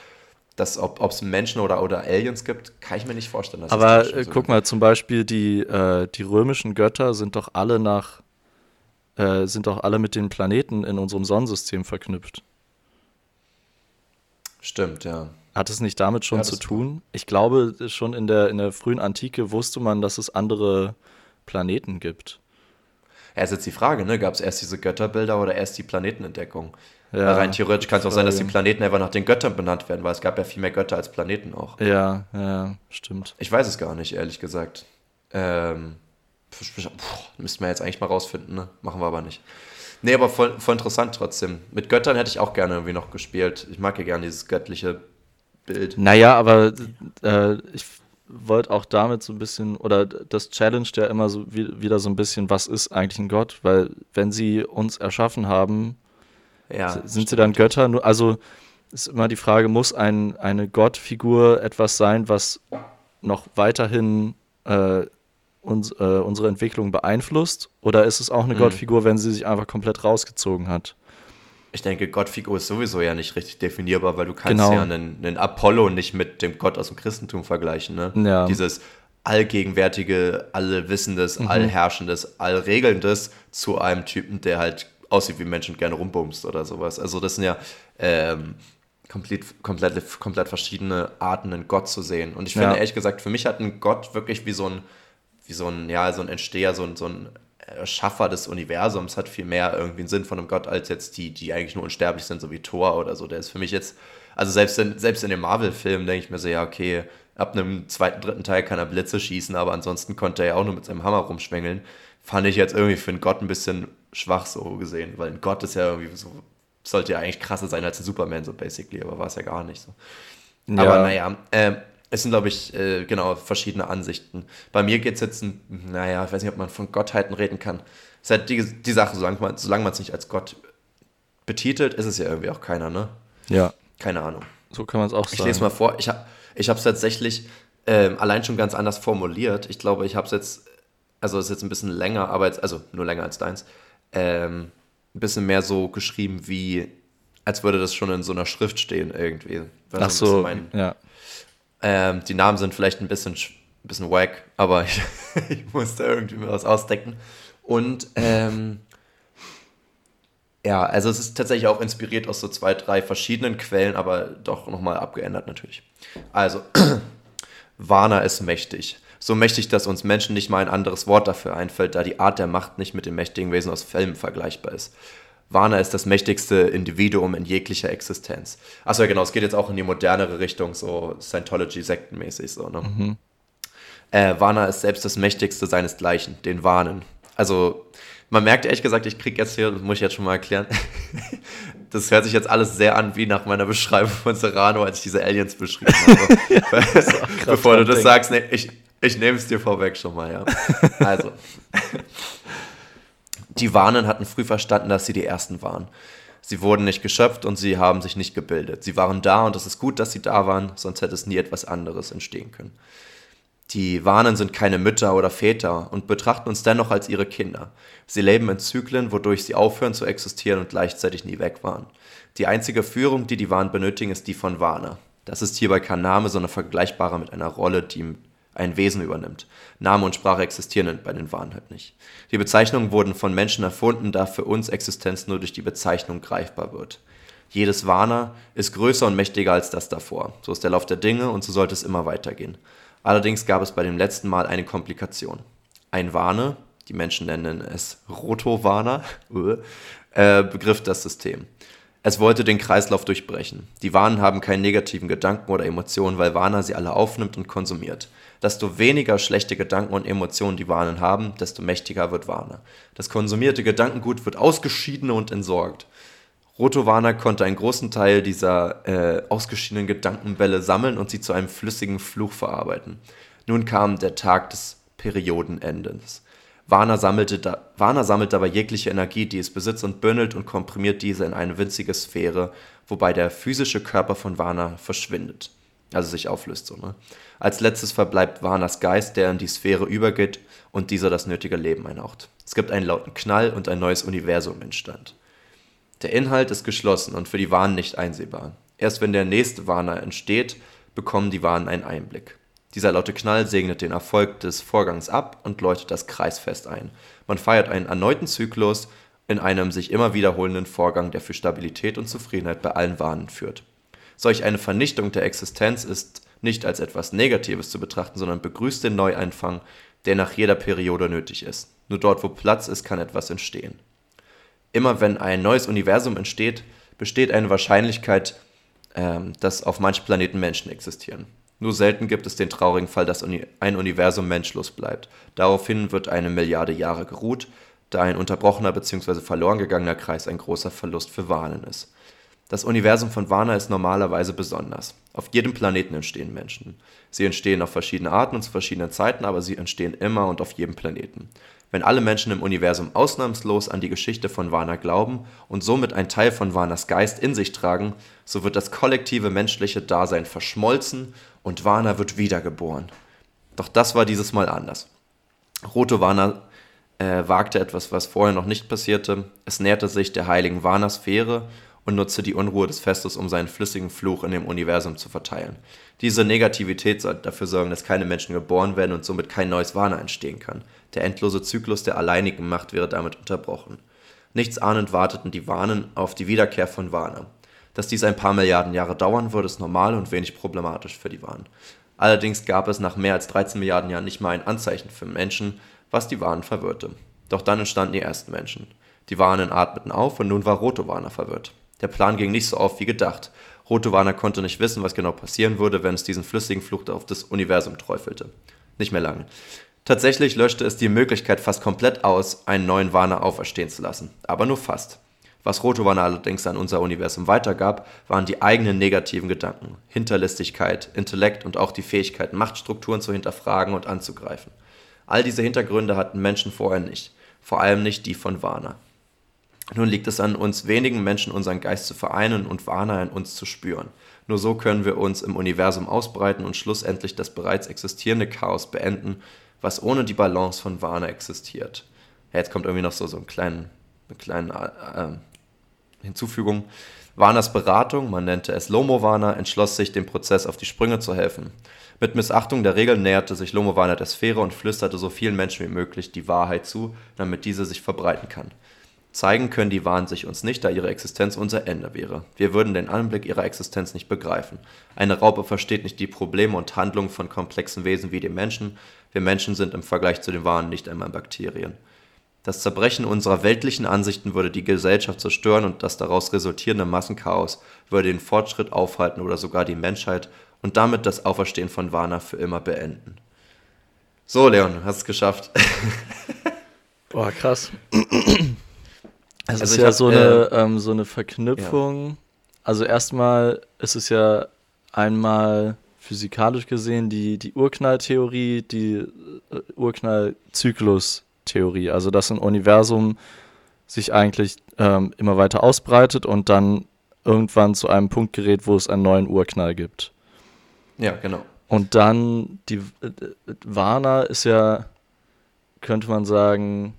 das, ob es Menschen oder, oder Aliens gibt, kann ich mir nicht vorstellen. Aber äh, so guck mal, zum Beispiel die, äh, die römischen Götter sind doch alle nach, äh, sind doch alle mit den Planeten in unserem Sonnensystem verknüpft. Stimmt, ja. Hat es nicht damit schon ja, zu tun? Ich glaube, schon in der, in der frühen Antike wusste man, dass es andere Planeten gibt. Ja, ist jetzt die Frage, ne? Gab es erst diese Götterbilder oder erst die Planetenentdeckung? Ja, rein theoretisch kann es auch sein, dass die Planeten einfach nach den Göttern benannt werden, weil es gab ja viel mehr Götter als Planeten auch. Ja, ja, stimmt. Ich weiß es gar nicht, ehrlich gesagt. Ähm, müssten wir jetzt eigentlich mal rausfinden, ne? Machen wir aber nicht. Nee, aber voll, voll interessant trotzdem. Mit Göttern hätte ich auch gerne irgendwie noch gespielt. Ich mag ja gerne dieses göttliche Bild. Naja, aber äh, ich wollte auch damit so ein bisschen, oder das Challenge ja immer so wie, wieder so ein bisschen, was ist eigentlich ein Gott? Weil wenn sie uns erschaffen haben, ja, sind stimmt. sie dann Götter? Also ist immer die Frage, muss ein, eine Gottfigur etwas sein, was noch weiterhin äh, uns, äh, unsere Entwicklung beeinflusst? Oder ist es auch eine mhm. Gottfigur, wenn sie sich einfach komplett rausgezogen hat? Ich denke, Gottfigur ist sowieso ja nicht richtig definierbar, weil du kannst genau. ja einen, einen, Apollo nicht mit dem Gott aus dem Christentum vergleichen. Ne? Ja. Dieses allgegenwärtige, allwissendes, mhm. allherrschendes, allregelndes zu einem Typen, der halt aussieht wie Menschen gerne rumbumst oder sowas. Also das sind ja ähm, komplett, komplett, komplett verschiedene Arten, einen Gott zu sehen. Und ich finde ja. ehrlich gesagt, für mich hat ein Gott wirklich wie so ein, wie so ein, ja, so ein Entsteher, so ein, so ein Schaffer des Universums hat viel mehr irgendwie einen Sinn von einem Gott als jetzt die, die eigentlich nur unsterblich sind, so wie Thor oder so. Der ist für mich jetzt, also selbst in, selbst in dem Marvel-Film denke ich mir so, ja, okay, ab einem zweiten, dritten Teil kann er Blitze schießen, aber ansonsten konnte er ja auch nur mit seinem Hammer rumschwängeln. Fand ich jetzt irgendwie für einen Gott ein bisschen schwach so gesehen, weil ein Gott ist ja irgendwie so, sollte ja eigentlich krasser sein als ein Superman, so basically, aber war es ja gar nicht so. Ja. Aber naja, äh, es sind, glaube ich, äh, genau verschiedene Ansichten. Bei mir geht es jetzt, ein, naja, ich weiß nicht, ob man von Gottheiten reden kann. Es ist halt die, die Sache, solange man es nicht als Gott betitelt, ist es ja irgendwie auch keiner, ne? Ja. Keine Ahnung. So kann man es auch sagen. Ich lese mal vor. Ich habe es tatsächlich ähm, allein schon ganz anders formuliert. Ich glaube, ich habe es jetzt, also es ist jetzt ein bisschen länger, aber jetzt, also nur länger als deins, ähm, ein bisschen mehr so geschrieben wie, als würde das schon in so einer Schrift stehen irgendwie. Ach so, mein, ja. Ähm, die Namen sind vielleicht ein bisschen, ein bisschen wack, aber ich, ich musste irgendwie mir was ausdecken. Und ähm, ja, also es ist tatsächlich auch inspiriert aus so zwei, drei verschiedenen Quellen, aber doch nochmal abgeändert natürlich. Also, Warner ist mächtig. So mächtig, dass uns Menschen nicht mal ein anderes Wort dafür einfällt, da die Art der Macht nicht mit dem mächtigen Wesen aus Filmen vergleichbar ist. Warner ist das mächtigste Individuum in jeglicher Existenz. Achso, ja, genau, es geht jetzt auch in die modernere Richtung, so Scientology-Sektenmäßig so, ne? Mhm. Äh, Warner ist selbst das mächtigste seinesgleichen, den Warnen. Also, man merkt ehrlich gesagt, ich krieg jetzt hier, das muss ich jetzt schon mal erklären, das hört sich jetzt alles sehr an wie nach meiner Beschreibung von Serrano, als ich diese Aliens beschrieben habe. ja, Bevor du das denken. sagst, ne, ich, ich nehme es dir vorweg schon mal, ja. Also. Die Warnen hatten früh verstanden, dass sie die Ersten waren. Sie wurden nicht geschöpft und sie haben sich nicht gebildet. Sie waren da und es ist gut, dass sie da waren, sonst hätte es nie etwas anderes entstehen können. Die Warnen sind keine Mütter oder Väter und betrachten uns dennoch als ihre Kinder. Sie leben in Zyklen, wodurch sie aufhören zu existieren und gleichzeitig nie weg waren. Die einzige Führung, die die Wahn benötigen, ist die von Warner. Das ist hierbei kein Name, sondern vergleichbarer mit einer Rolle, die ein Wesen übernimmt. Name und Sprache existieren bei den Wahnen halt nicht. Die Bezeichnungen wurden von Menschen erfunden, da für uns Existenz nur durch die Bezeichnung greifbar wird. Jedes Warner ist größer und mächtiger als das davor. So ist der Lauf der Dinge und so sollte es immer weitergehen. Allerdings gab es bei dem letzten Mal eine Komplikation. Ein Warne, die Menschen nennen es Rotowarner, äh, begriff das System. Es wollte den Kreislauf durchbrechen. Die Warnen haben keinen negativen Gedanken oder Emotionen, weil Warner sie alle aufnimmt und konsumiert. Desto weniger schlechte Gedanken und Emotionen die Warnen haben, desto mächtiger wird Warner. Das konsumierte Gedankengut wird ausgeschieden und entsorgt. Rotowana konnte einen großen Teil dieser äh, ausgeschiedenen Gedankenwelle sammeln und sie zu einem flüssigen Fluch verarbeiten. Nun kam der Tag des Periodenendes. Warner sammelte, da, Warner sammelt dabei jegliche Energie, die es besitzt, und bündelt und komprimiert diese in eine winzige Sphäre, wobei der physische Körper von Warner verschwindet. Also sich auflöst so, ne? Als letztes verbleibt Warners Geist, der in die Sphäre übergeht und dieser das nötige Leben einhaucht. Es gibt einen lauten Knall und ein neues Universum entstand. Der Inhalt ist geschlossen und für die Warnen nicht einsehbar. Erst wenn der nächste Warner entsteht, bekommen die Warnen einen Einblick. Dieser laute Knall segnet den Erfolg des Vorgangs ab und läutet das Kreisfest ein. Man feiert einen erneuten Zyklus in einem sich immer wiederholenden Vorgang, der für Stabilität und Zufriedenheit bei allen Warnen führt. Solch eine Vernichtung der Existenz ist nicht als etwas Negatives zu betrachten, sondern begrüßt den Neuanfang, der nach jeder Periode nötig ist. Nur dort, wo Platz ist, kann etwas entstehen. Immer wenn ein neues Universum entsteht, besteht eine Wahrscheinlichkeit, ähm, dass auf manchen Planeten Menschen existieren. Nur selten gibt es den traurigen Fall, dass ein Universum menschlos bleibt. Daraufhin wird eine Milliarde Jahre geruht, da ein unterbrochener bzw. verloren gegangener Kreis ein großer Verlust für Wahlen ist. Das Universum von Vana ist normalerweise besonders. Auf jedem Planeten entstehen Menschen. Sie entstehen auf verschiedene Arten und zu verschiedenen Zeiten, aber sie entstehen immer und auf jedem Planeten. Wenn alle Menschen im Universum ausnahmslos an die Geschichte von Vana glauben und somit ein Teil von Vanas Geist in sich tragen, so wird das kollektive menschliche Dasein verschmolzen und Vana wird wiedergeboren. Doch das war dieses Mal anders. Roto Vana äh, wagte etwas, was vorher noch nicht passierte. Es näherte sich der heiligen Vana-Sphäre und nutzte die Unruhe des Festes, um seinen flüssigen Fluch in dem Universum zu verteilen. Diese Negativität soll dafür sorgen, dass keine Menschen geboren werden und somit kein neues Vana entstehen kann. Der endlose Zyklus der alleinigen Macht wäre damit unterbrochen. Nichts ahnend warteten die Warnen auf die Wiederkehr von Vana. Dass dies ein paar Milliarden Jahre dauern würde, ist normal und wenig problematisch für die Warnen. Allerdings gab es nach mehr als 13 Milliarden Jahren nicht mal ein Anzeichen für Menschen, was die Warnen verwirrte. Doch dann entstanden die ersten Menschen. Die Warnen atmeten auf und nun war Rotowana verwirrt. Der Plan ging nicht so auf wie gedacht. Rotowana konnte nicht wissen, was genau passieren würde, wenn es diesen flüssigen Fluch auf das Universum träufelte. Nicht mehr lange. Tatsächlich löschte es die Möglichkeit fast komplett aus, einen neuen Warner auferstehen zu lassen. Aber nur fast. Was Rotowana allerdings an unser Universum weitergab, waren die eigenen negativen Gedanken, Hinterlistigkeit, Intellekt und auch die Fähigkeit, Machtstrukturen zu hinterfragen und anzugreifen. All diese Hintergründe hatten Menschen vorher nicht, vor allem nicht die von Warner. Nun liegt es an uns wenigen Menschen, unseren Geist zu vereinen und Warner in uns zu spüren. Nur so können wir uns im Universum ausbreiten und schlussendlich das bereits existierende Chaos beenden, was ohne die Balance von Warner existiert. Jetzt kommt irgendwie noch so, so ein kleinen, eine kleine äh, Hinzufügung. Warners Beratung, man nannte es Lomo-Warner, entschloss sich, dem Prozess auf die Sprünge zu helfen. Mit Missachtung der Regeln näherte sich Lomo-Warner der Sphäre und flüsterte so vielen Menschen wie möglich die Wahrheit zu, damit diese sich verbreiten kann. Zeigen können die Wahn sich uns nicht, da ihre Existenz unser Ende wäre. Wir würden den Anblick ihrer Existenz nicht begreifen. Eine Raupe versteht nicht die Probleme und Handlungen von komplexen Wesen wie dem Menschen. Wir Menschen sind im Vergleich zu den Wahnen nicht einmal Bakterien. Das Zerbrechen unserer weltlichen Ansichten würde die Gesellschaft zerstören und das daraus resultierende Massenchaos würde den Fortschritt aufhalten oder sogar die Menschheit und damit das Auferstehen von Vana für immer beenden. So, Leon, hast es geschafft. Boah, krass. Es also ist ja so, eine, äh, ähm, so eine Verknüpfung. Ja. Also erstmal ist es ja einmal physikalisch gesehen die, die Urknalltheorie, die äh, Urknallzyklustheorie. Also dass ein Universum sich eigentlich ähm, immer weiter ausbreitet und dann irgendwann zu einem Punkt gerät, wo es einen neuen Urknall gibt. Ja, genau. Und dann, die äh, Warner ist ja, könnte man sagen,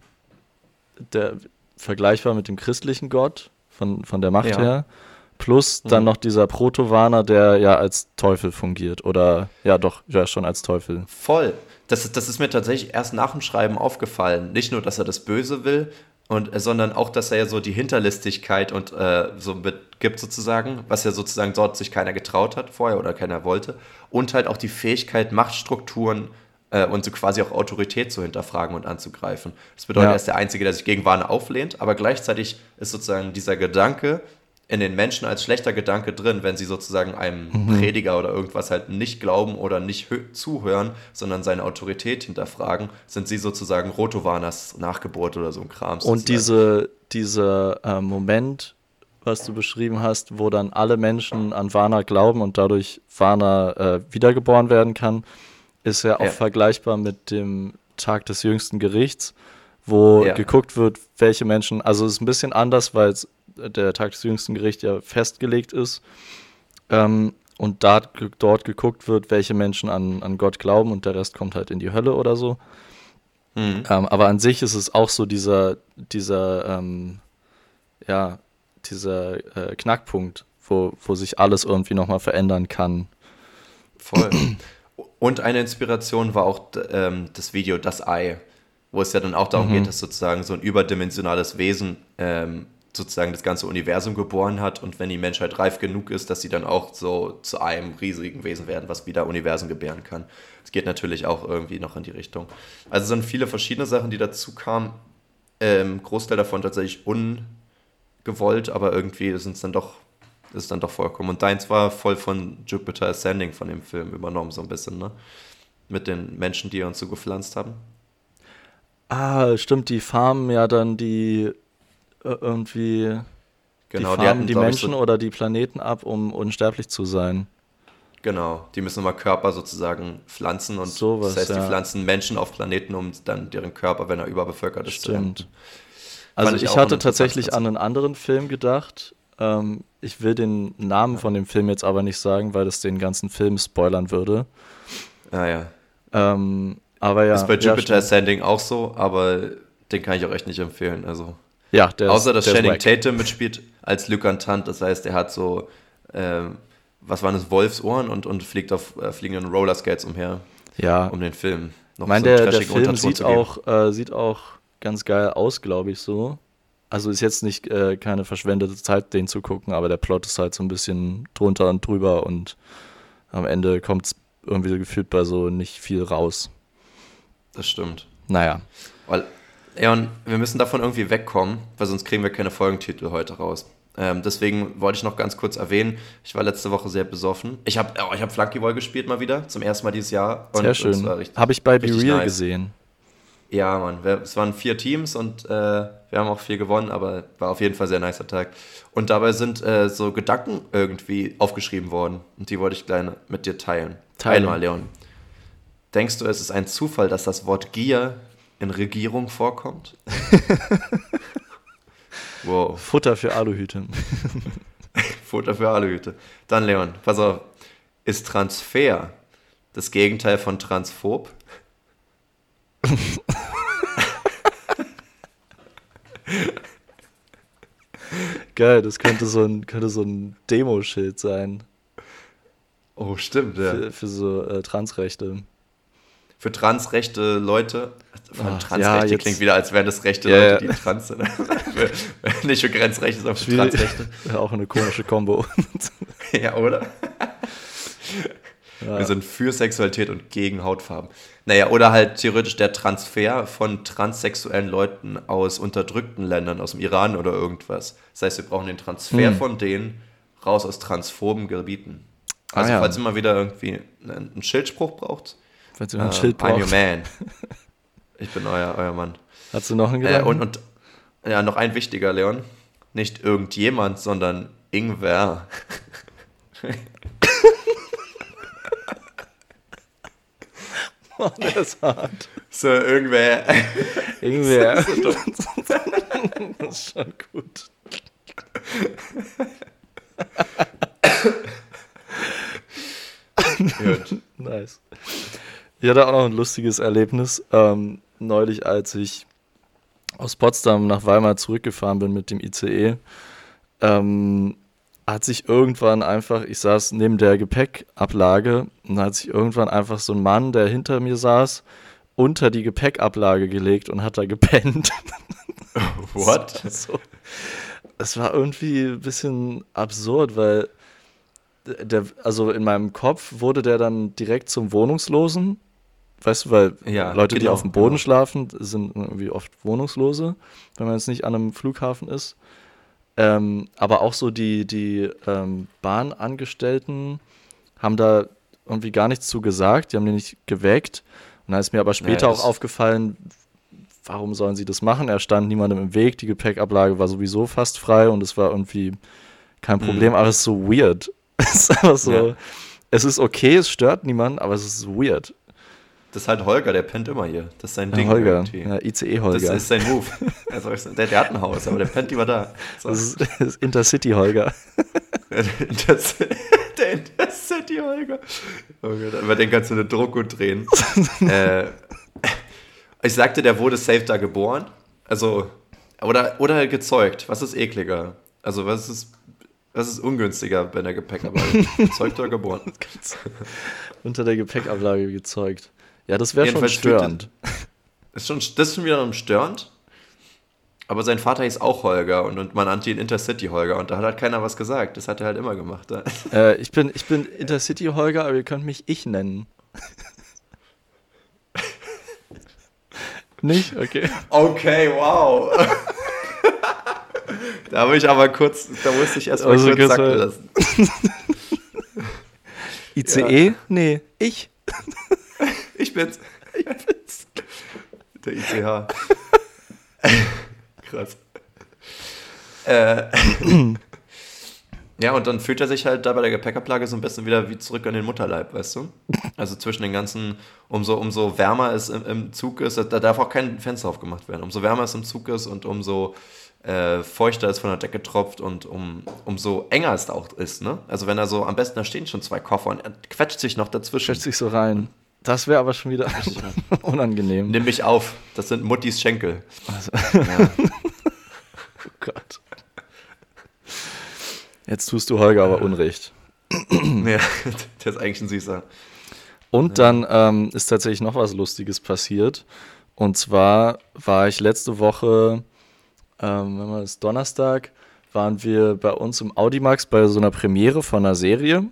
der, vergleichbar mit dem christlichen Gott von, von der Macht Ja. her. Plus dann Mhm. noch dieser Proto-Warner, der ja als Teufel fungiert. Oder ja, doch, ja, schon als Teufel. Voll. Das, ist- das ist mir tatsächlich erst nach dem Schreiben aufgefallen. Nicht nur, dass er das Böse will, und, äh, sondern auch, dass er ja so die Hinterlistigkeit und äh, so mitgibt sozusagen, was ja sozusagen dort sich keiner getraut hat vorher oder keiner wollte. Und halt auch die Fähigkeit, Machtstrukturen äh, und so quasi auch Autorität zu hinterfragen und anzugreifen. Das bedeutet, Ja. er ist der Einzige, der sich gegen Warner auflehnt, aber gleichzeitig ist sozusagen dieser Gedanke in den Menschen als schlechter Gedanke drin, wenn sie sozusagen einem Prediger oder irgendwas halt nicht glauben oder nicht hö- zuhören, sondern seine Autorität hinterfragen, sind sie sozusagen Rotovanas Nachgeburt oder so ein Kram. Und sozusagen. diese, dieser äh, Moment, was du beschrieben hast, wo dann alle Menschen an Warner glauben und dadurch Warner äh, wiedergeboren werden kann, ist ja auch Ja. vergleichbar mit dem Tag des jüngsten Gerichts, wo Ja. geguckt wird, welche Menschen, also es ist ein bisschen anders, weil es- der Tag des jüngsten Gerichts ja festgelegt ist ähm, und da, dort geguckt wird, welche Menschen an, an Gott glauben und der Rest kommt halt in die Hölle oder so. Mhm. Ähm, aber an sich ist es auch so dieser, dieser, ähm, ja, dieser äh, Knackpunkt, wo, wo sich alles irgendwie nochmal verändern kann. Voll. Und eine Inspiration war auch ähm, das Video Das Ei, wo es ja dann auch darum Mhm. geht, dass sozusagen so ein überdimensionales Wesen ähm, sozusagen das ganze Universum geboren hat und wenn die Menschheit reif genug ist, dass sie dann auch so zu einem riesigen Wesen werden, was wieder Universen gebären kann. Es geht natürlich auch irgendwie noch in die Richtung. Also es sind viele verschiedene Sachen, die dazu kamen. Ähm, Großteil davon tatsächlich ungewollt, aber irgendwie sind es dann doch ist dann doch vollkommen. Und deins war voll von Jupiter Ascending von dem Film übernommen, so ein bisschen, ne? Mit den Menschen, die uns so gepflanzt haben. Ah, stimmt, die farmen ja dann die äh, irgendwie, Genau, die farmen die, glaub ich, Menschen so, oder die Planeten ab, um unsterblich zu sein. Genau, die müssen immer Körper sozusagen pflanzen und Sowas, das heißt, ja. die pflanzen Menschen auf Planeten, um dann deren Körper, wenn er überbevölkert ist, zu Stimmt. ernten. Also ich ich, ein hatte tatsächlich an einen anderen Film gedacht. Ähm, ich will den Namen von dem Film jetzt aber nicht sagen, weil das den ganzen Film spoilern würde. Ah ja. Ähm, aber ja. ist bei ja, Jupiter stimmt. Ascending auch so, aber den kann ich auch echt nicht empfehlen. Also Ja, der Außer, dass Channing wack. Tatum mitspielt als Lykantant, das heißt, er hat so, ähm, was waren das, Wolfsohren und, und fliegt auf äh, fliegenden Rollerskates umher, Ja, um den Film noch ich meine, so der, der Film sieht auch, äh, sieht auch ganz geil aus, glaube ich, so. Also ist jetzt nicht äh, keine verschwendete Zeit, den zu gucken, aber der Plot ist halt so ein bisschen drunter und drüber und am Ende kommt es irgendwie gefühlt bei so nicht viel raus. Das stimmt. Naja. Weil, ja, und wir müssen davon irgendwie wegkommen, weil sonst kriegen wir keine Folgentitel heute raus. Ähm, deswegen wollte ich noch ganz kurz erwähnen, ich war letzte Woche sehr besoffen. Ich habe oh, ich hab Flunkyball gespielt mal wieder, zum ersten Mal dieses Jahr. Und Sehr schön. Habe ich bei Be Real nice. gesehen. Ja, Mann, es waren vier Teams und äh, wir haben auch viel gewonnen, aber war auf jeden Fall ein sehr nicer Tag. Und dabei sind äh, so Gedanken irgendwie aufgeschrieben worden und die wollte ich gleich mit dir teilen. Teile. Einmal, Leon. Denkst du, es ist ein Zufall, dass das Wort Gier in Regierung vorkommt? wow, Futter für Aluhüte. Futter für alle Hüte. Dann, Leon, pass auf. Ist Transfer das Gegenteil von Transphob? Geil, das könnte so ein, könnte so ein Demoschild sein Oh, stimmt, ja. für, für so äh, Transrechte. für transrechte Leute. Ah, Transrechte ja, klingt wieder, als wären das rechte Ja, Leute, die trans sind. Nicht für Grenzrechte, sondern für. Transrechte. Ja, auch eine komische Kombo. Ja, oder? Ja. Wir sind für Sexualität und gegen Hautfarben. Naja, oder halt theoretisch der Transfer von transsexuellen Leuten aus unterdrückten Ländern, aus dem Iran oder irgendwas. Das heißt, wir brauchen den Transfer Hm. von denen raus aus transphoben Gebieten. Ah, Also, ja. falls ihr mal wieder irgendwie einen Schildspruch braucht, Falls du ein ähm, Schild I'm your man. Ich bin euer, euer Mann. Hast du noch einen Äh, Gedanken? und, und ja, noch ein wichtiger, Leon. Nicht irgendjemand, sondern Ingwer. Der ist hart. So, irgendwer. Irgendwer. Das ist schon gut. nice. Ich hatte auch noch ein lustiges Erlebnis. Ähm, neulich, als ich aus Potsdam nach Weimar zurückgefahren bin mit dem ICE, ähm, hat sich irgendwann einfach, ich saß neben der Gepäckablage und hat sich irgendwann einfach so ein Mann, der hinter mir saß, unter die Gepäckablage gelegt und hat da gepennt. What? So, es war irgendwie ein bisschen absurd, weil der, also in meinem Kopf wurde der dann direkt zum Wohnungslosen. Weißt du, weil Ja, Leute, die genau, auf dem Boden genau. schlafen, sind irgendwie oft Wohnungslose, wenn man jetzt nicht an einem Flughafen ist. Ähm, aber auch so die, die ähm, Bahnangestellten haben da irgendwie gar nichts zu gesagt, die haben den nicht geweckt. Und dann ist mir aber später Ja, auch aufgefallen, warum sollen sie das machen? Er stand niemandem im Weg, die Gepäckablage war sowieso fast frei und es war irgendwie kein Problem, aber es ist so weird. Es ist einfach so, Mhm. Ja. es ist okay, es stört niemanden, aber es ist weird. Das ist halt Holger, der pennt immer hier. Das ist sein Ja, Ding. Holger, irgendwie. ja, ICE Das ist sein Move. Also, der, der hat ein Haus, aber der pennt lieber da. So. Das ist, das ist Intercity Holger. Das, der Intercity Holger. Oh Gott, über den kannst du eine Drucko drehen. äh, ich sagte, der wurde safe da geboren. Also, oder, oder gezeugt. Was ist ekliger? Also, was ist, was ist ungünstiger bei der Gepäckablage? gezeugt oder geboren? Unter der Gepäckablage gezeugt. Ja, das wäre schon störend. Ist schon, das ist schon wieder störend. Aber sein Vater hieß auch Holger und, und man nannte ihn Intercity Holger und da hat halt keiner was gesagt. Das hat er halt immer gemacht. Äh, ich, bin, ich bin Intercity Holger, aber ihr könnt mich ich nennen. Nicht? Okay. Okay, wow. da habe ich aber kurz, da musste ich erstmal Also kurz sacken mal- lassen. ICE? Nee, ich. Ich bin's. Ich bin's. Der ICH. Krass. Äh, ja, und dann fühlt er sich halt da bei der Gepäckablage so ein bisschen wieder wie zurück in den Mutterleib, weißt du? Also zwischen den ganzen, umso, umso wärmer es im, im Zug ist, da darf auch kein Fenster aufgemacht werden. Umso wärmer es im Zug ist und umso äh, feuchter es von der Decke tropft und um, umso enger es auch ist, ne? Also wenn er so, am besten, da stehen schon zwei Koffer und er quetscht sich noch dazwischen. Schätzt sich so rein. Das wäre aber schon wieder unangenehm. Nimm mich auf, das sind Muttis Schenkel. Also, Ja. oh Gott. Jetzt tust du Holger aber Unrecht. ja, der ist eigentlich ein Süßer. Und dann ähm, ist tatsächlich noch was Lustiges passiert. Und zwar war ich letzte Woche, ähm, wenn man das Donnerstag, waren wir bei uns im Audimax bei so einer Premiere von einer Serie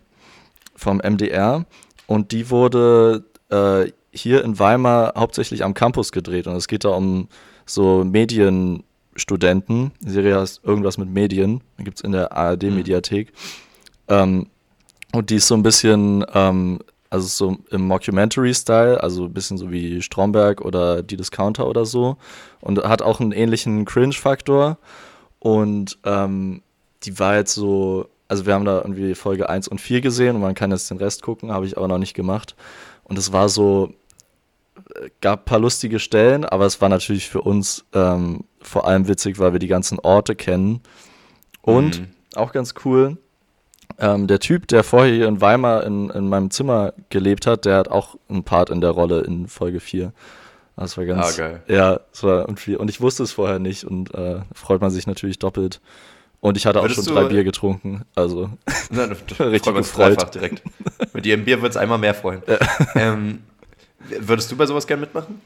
vom MDR. Und die wurde äh, hier in Weimar hauptsächlich am Campus gedreht. Und es geht da um so Medienstudenten. Die Serie heißt irgendwas mit Medien. Die gibt es in der ARD-Mediathek. Ähm, und die ist so ein bisschen, ähm, also so im Mockumentary-Style, also ein bisschen so wie Stromberg oder Die Discounter oder so. Und hat auch einen ähnlichen Cringe-Faktor. Und ähm, die war jetzt so, also wir haben da irgendwie Folge 1 und 4 gesehen und man kann jetzt den Rest gucken, habe ich aber noch nicht gemacht. Und es war so, äh, gab ein paar lustige Stellen, aber es war natürlich für uns ähm, vor allem witzig, weil wir die ganzen Orte kennen. Und Mhm. auch ganz cool, ähm, der Typ, der vorher hier in Weimar in, in meinem Zimmer gelebt hat, der hat auch einen Part in der Rolle in Folge 4. Das war ganz. Ah, geil. Ja, es war irgendwie. Und ich wusste es vorher nicht und äh, freut man sich natürlich doppelt. Und ich hatte auch Würdest schon du- drei Bier getrunken. Also, Na, Richtig gefreut. direkt. Mit jedem Bier wird es einmal mehr freuen. Ähm, würdest du bei sowas gerne mitmachen?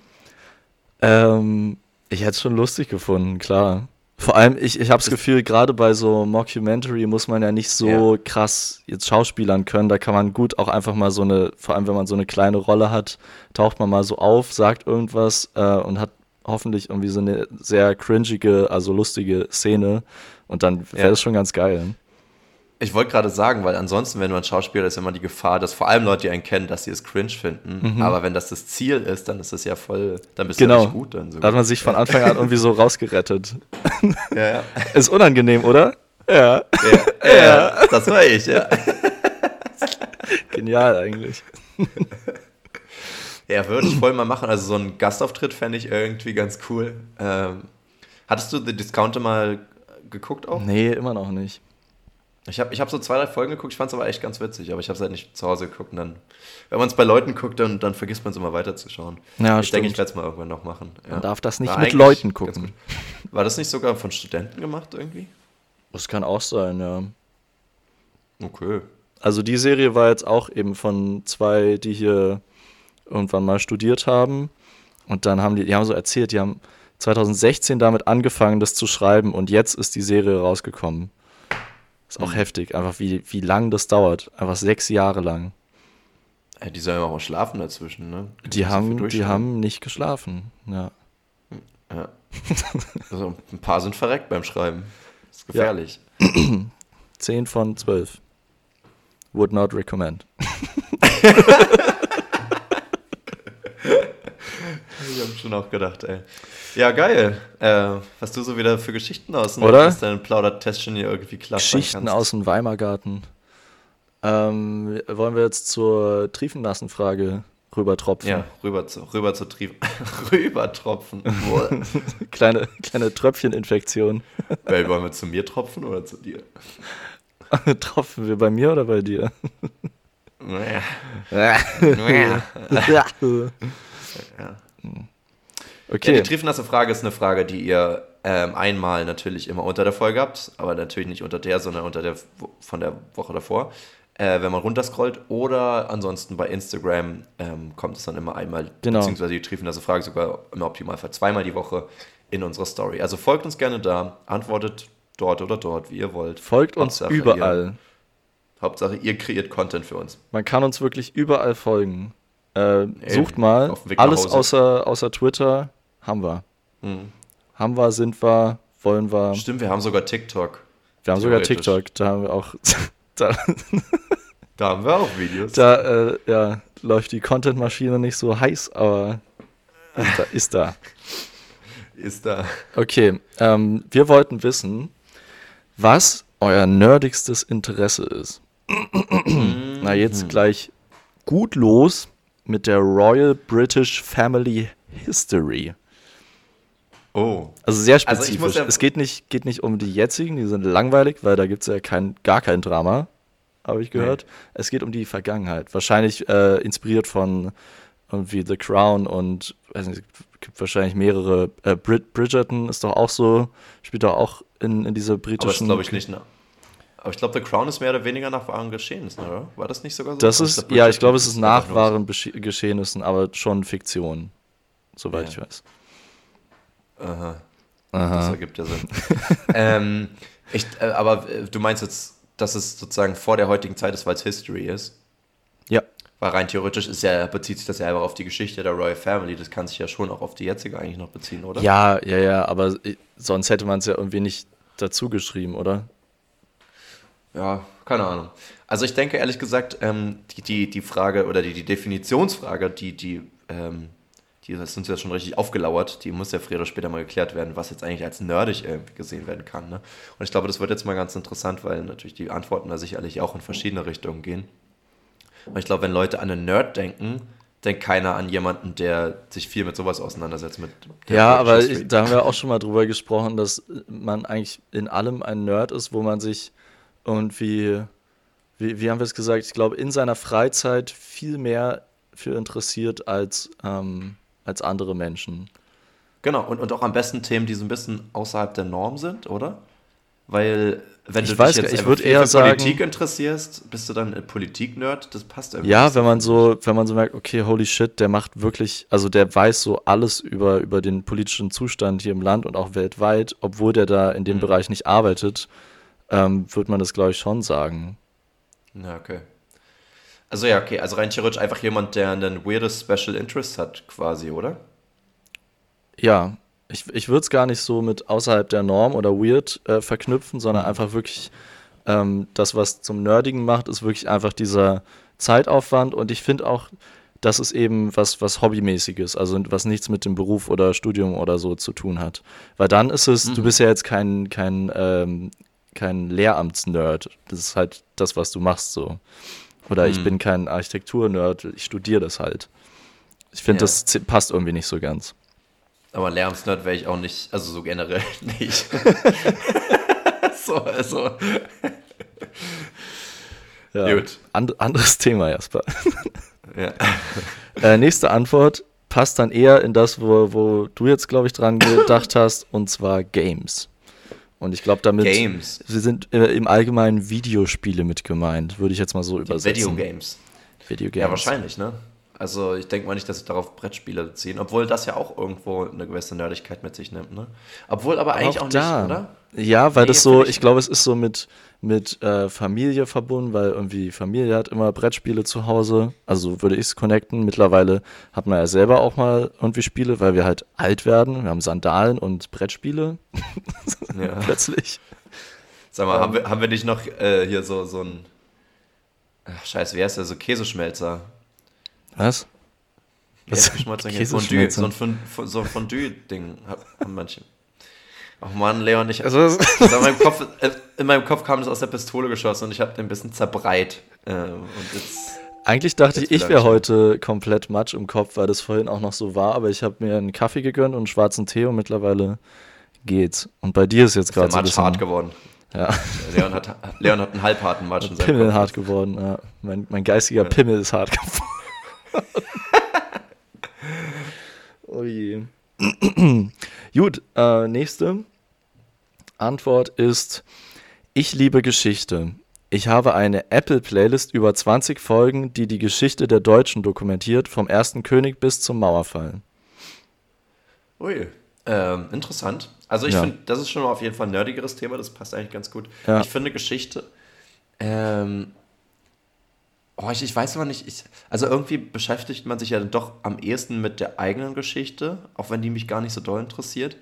ähm, ich hätte es schon lustig gefunden, klar. Vor allem, ich, ich habe das Gefühl, gerade bei so Mockumentary muss man ja nicht so krass jetzt Schauspielern können. Da kann man gut auch einfach mal so eine, vor allem wenn man so eine kleine Rolle hat, taucht man mal so auf, sagt irgendwas äh, und hat hoffentlich irgendwie so eine sehr cringige, also lustige Szene. Und dann wäre Ja. das schon ganz geil. Ich wollte gerade sagen, weil ansonsten, wenn man Schauspieler ist, immer die Gefahr, dass vor allem Leute, die einen kennen, dass sie es cringe finden. Aber wenn das das Ziel ist, dann ist das ja voll, dann bist du Genau. ja richtig gut. Dann Da sogar. hat man sich von Anfang an irgendwie so rausgerettet. ja, ja. Ist unangenehm, oder? Ja. Ja, ja, das war ich, ja. Genial eigentlich. Ja, würde ich voll mal machen. Also so einen Gastauftritt fände ich irgendwie ganz cool. Ähm, hattest du The Discounter mal geguckt auch? Nee, immer noch nicht. Ich habe ich hab so zwei, drei Folgen geguckt, ich fand es aber echt ganz witzig, aber ich habe es halt nicht zu Hause geguckt. Und dann, wenn man es bei Leuten guckt, dann, dann vergisst man es immer weiterzuschauen. Ja, ich denke, ich werde es mal irgendwann noch machen. Ja. Man darf das nicht War mit Leuten gucken. War das nicht sogar von Studenten gemacht irgendwie? Das kann auch sein, ja. Okay. Also die Serie war jetzt auch eben von zwei, die hier irgendwann mal studiert haben. Und dann haben die, die haben so erzählt, die haben 2016 damit angefangen, das zu schreiben und jetzt ist die Serie rausgekommen. Ist auch Mhm. heftig, einfach wie, wie lang das dauert. Einfach sechs Jahre lang. Ey, die sollen ja auch mal schlafen dazwischen, ne? Die haben, die haben nicht geschlafen. Ja. Ja. also ein paar sind verreckt beim Schreiben. Das ist gefährlich. 10 von 12. Would not recommend. Ich habe schon auch gedacht, ey. Ja, geil. Äh, was du so wieder für Geschichten aus, ne? Oder? Dein Plaudertäschchen hier irgendwie klappern Geschichten aus dem Weimargarten. Ähm, wollen wir jetzt zur Triefennassen-Frage rübertropfen? Ja, rüber zu, rüber zu Trief rübertropfen. Kleine, kleine Tröpfcheninfektion. Ey, wollen wir zu mir tropfen oder zu dir? Tropfen wir bei mir oder bei dir? Ja. Okay. Ja, die triefnasse Frage ist eine Frage, die ihr ähm, einmal natürlich immer unter der Folge habt, aber natürlich nicht unter der, sondern unter der von der Woche davor. Äh, wenn man runterscrollt oder ansonsten bei Instagram ähm, kommt es dann immer einmal, Genau. beziehungsweise die triefnasse Frage sogar im Optimalfall zweimal die Woche in unserer Story. Also folgt uns gerne da, antwortet dort oder dort, wie ihr wollt. Folgt uns Hauptsache, überall. Ihr, Hauptsache, ihr kreiert Content für uns. Man kann uns wirklich überall folgen. Äh, sucht mal. Alles außer, außer Twitter haben wir. Mhm. Haben wir, sind wir, wollen wir. Stimmt, wir haben sogar TikTok. Wir haben sogar. TikTok. Da haben wir auch. Da, Da haben wir auch Videos. da äh, ja, läuft die Content-Maschine nicht so heiß, aber ist da. Ist da. Ist da. Okay, ähm, wir wollten wissen, was euer nerdigstes Interesse ist. Na, jetzt gleich gut los mit der Royal British Family History. Oh. Also sehr Also spezifisch. muss ja- es geht nicht, geht nicht um die jetzigen, die sind langweilig, weil da gibt es ja kein, gar kein Drama, habe ich gehört. Es geht um die Vergangenheit. Wahrscheinlich äh, inspiriert von irgendwie The Crown und weiß nicht, es gibt wahrscheinlich mehrere. Äh, Brid Bridgerton ist doch auch so, spielt doch auch in, in dieser Aber das britischen. glaube ich nicht. Ne? Aber ich glaube, The Crown ist mehr oder weniger nach wahren Geschehnissen, oder? War das nicht sogar so? Das ist, ja, ich glaube, es ist nach wahren Geschehnissen, aber schon Fiktion, soweit Ja. ich weiß. Aha, Aha. das ergibt ja Sinn. ähm, ich, äh, aber äh, du meinst jetzt, dass es sozusagen vor der heutigen Zeit ist, weil es History ist? Ja, Weil rein theoretisch ist ja, bezieht sich das ja einfach auf die Geschichte der Royal Family. Das kann sich ja schon auch auf die jetzige eigentlich noch beziehen, oder? ja, ja, ja, aber äh, sonst hätte man es ja irgendwie nicht dazu geschrieben, oder? Ja, keine Ahnung. Also ich denke ehrlich gesagt, ähm, die, die, die Frage oder die, die Definitionsfrage, die, die, ähm, die ist uns ja schon richtig aufgelauert, die muss ja früher oder später mal geklärt werden, was jetzt eigentlich als nerdig irgendwie gesehen werden kann. Ne? Und ich glaube, das wird jetzt mal ganz interessant, weil natürlich die Antworten da sicherlich auch in verschiedene Richtungen gehen. Und ich glaube, wenn Leute an einen Nerd denken, denkt keiner an jemanden, der sich viel mit sowas auseinandersetzt. Mit Ja, aber ich, da haben wir auch schon mal drüber gesprochen, dass man eigentlich in allem ein Nerd ist, wo man sich irgendwie, wie, wie haben wir es gesagt, ich glaube, in seiner Freizeit viel mehr für interessiert als, ähm, als andere Menschen. Genau, und, und auch am besten Themen, die so ein bisschen außerhalb der Norm sind, oder? Weil, wenn Ich du weiß dich jetzt ich einfach würd viel eher für sagen- Politik interessierst, bist du dann ein Politik-Nerd? Das passt irgendwie. Ja, wenn man so, wenn man so merkt, okay, holy shit, der macht wirklich, also der weiß so alles über, über den politischen Zustand hier im Land und auch weltweit, obwohl der da in dem Mhm. Bereich nicht arbeitet, ähm, wird man das, glaube ich, schon sagen. Ja, okay. Also ja, okay, also rein theoretisch einfach jemand, der einen weirdes Special Interest hat, quasi, oder? Ja, ich, ich würde es gar nicht so mit außerhalb der Norm oder weird äh, verknüpfen, sondern einfach wirklich ähm, das, was zum Nerdigen macht, ist wirklich einfach dieser Zeitaufwand und ich finde auch, das ist eben was, was Hobbymäßiges, also was nichts mit dem Beruf oder Studium oder so zu tun hat. Weil dann ist es, du Mhm. bist ja jetzt kein, kein, ähm, kein Lehramtsnerd. Das ist halt das, was du machst so. Oder ich Mhm. bin kein Architektur-Nerd, ich studiere das halt. Ich finde, Ja. das passt irgendwie nicht so ganz. Aber Lärmsnerd wäre ich auch nicht, also so generell nicht. so, also. Ja. Gut. And, anderes Thema, Jasper. Ja. äh, nächste Antwort passt dann eher in das, wo, wo du jetzt, glaube ich, dran gedacht hast, und zwar Games. Und ich glaube, damit Games. sie sind äh, im Allgemeinen Videospiele mit gemeint, würde ich jetzt mal so Die übersetzen. Videogames. Videogames. Ja, wahrscheinlich, ne? Also ich denke mal nicht, dass sie darauf Brettspiele ziehen, obwohl das ja auch irgendwo eine gewisse Nerdigkeit mit sich nimmt, ne? Obwohl aber eigentlich auch, auch da. nicht, oder? Ja, weil nee, das so, ich, ich glaube, es ist so mit, mit äh, Familie verbunden, weil irgendwie Familie hat immer Brettspiele zu Hause. Also würde ich es connecten. Mittlerweile hat man ja selber auch mal irgendwie Spiele, weil wir halt alt werden. Wir haben Sandalen und Brettspiele. Ja. Plötzlich. Sag mal, ähm, haben, wir, haben wir nicht noch äh, hier so, so ein. Ach, scheiße, wie heißt der? So Käseschmelzer. Was? Was? Fondue, so ein, so ein Fondue-Ding haben manche. Ach man, Leon, ich, also, also in, meinem Kopf, äh, in meinem Kopf kam das aus der Pistole geschossen und ich habe den ein bisschen zerbreit. Äh, jetzt, Eigentlich dachte ich, ich wäre heute komplett matsch im Kopf, weil das vorhin auch noch so war, aber ich habe mir einen Kaffee gegönnt und einen schwarzen Tee und mittlerweile geht's. Und bei dir ist jetzt gerade so ein bisschen... hart geworden. Ja. Leon hat, Leon hat einen halbharten Matsch in seinem Pimmel Kopf. hart geworden, ja. Mein, mein geistiger ja. Pimmel ist hart geworden. oh je. Gut, äh, nächste Antwort ist: Ich liebe Geschichte. Ich habe eine Apple-Playlist über 20 Folgen, die die Geschichte der Deutschen dokumentiert, vom ersten König bis zum Mauerfall. Ui, ähm, interessant. Also ich ja. finde, das ist schon auf jeden Fall ein nerdigeres Thema, das passt eigentlich ganz gut. Ja. Ich finde Geschichte, ähm, Oh, ich, ich weiß aber nicht, ich, also irgendwie beschäftigt man sich ja doch am ehesten mit der eigenen Geschichte, auch wenn die mich gar nicht so doll interessiert.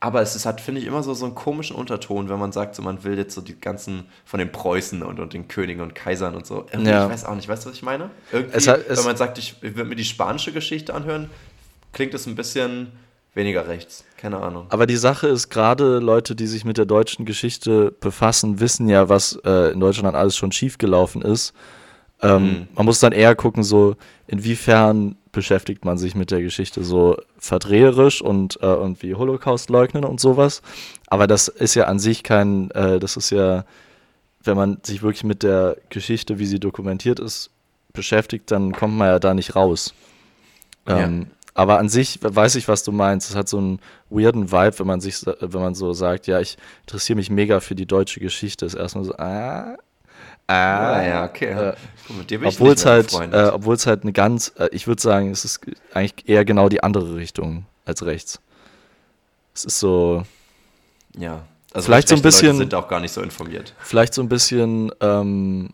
Aber es ist, hat, finde ich, immer so, so einen komischen Unterton, wenn man sagt, so, man will jetzt so die ganzen von den Preußen und, und den Königen und Kaisern und so. Irgendwie, ja. Ich weiß auch nicht, weißt du, was ich meine? Irgendwie, es hat, es wenn man sagt, ich, ich würde mir die spanische Geschichte anhören, klingt es ein bisschen weniger rechts. Keine Ahnung. Aber die Sache ist, gerade Leute, die sich mit der deutschen Geschichte befassen, wissen ja, was äh, in Deutschland alles schon schiefgelaufen ist. Ähm, mhm. Man muss dann eher gucken, so inwiefern beschäftigt man sich mit der Geschichte so verdreherisch und äh, irgendwie Holocaust leugnen und sowas. Aber das ist ja an sich kein, äh, das ist ja, wenn man sich wirklich mit der Geschichte, wie sie dokumentiert ist, beschäftigt, dann kommt man ja da nicht raus. Ähm, ja. Aber an sich weiß ich, was du meinst. Es hat so einen weirden Vibe, wenn man sich, wenn man so sagt, ja, ich interessiere mich mega für die deutsche Geschichte. Ist erstmal so, ah, Ah, ja, okay. Äh, obwohl es halt, äh, obwohl es halt eine ganz, äh, ich würde sagen, es ist eigentlich eher genau die andere Richtung als rechts. Es ist so. Ja. Also vielleicht so ein bisschen. Leute sind auch gar nicht so informiert. Vielleicht so ein bisschen, ähm,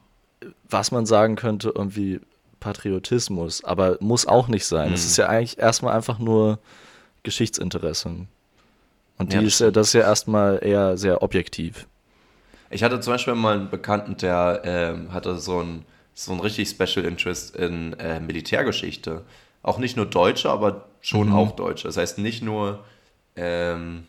was man sagen könnte, irgendwie Patriotismus, aber muss auch nicht sein. Es mhm. ist ja eigentlich erstmal einfach nur Geschichtsinteresse. Und die ja, ist ja, das ist ja erstmal eher sehr objektiv. Ich hatte zum Beispiel mal einen Bekannten, der ähm, hatte so ein, so ein richtig Special Interest in äh, Militärgeschichte. Auch nicht nur Deutsche, aber schon mhm. auch Deutsche. Das heißt nicht nur, ähm,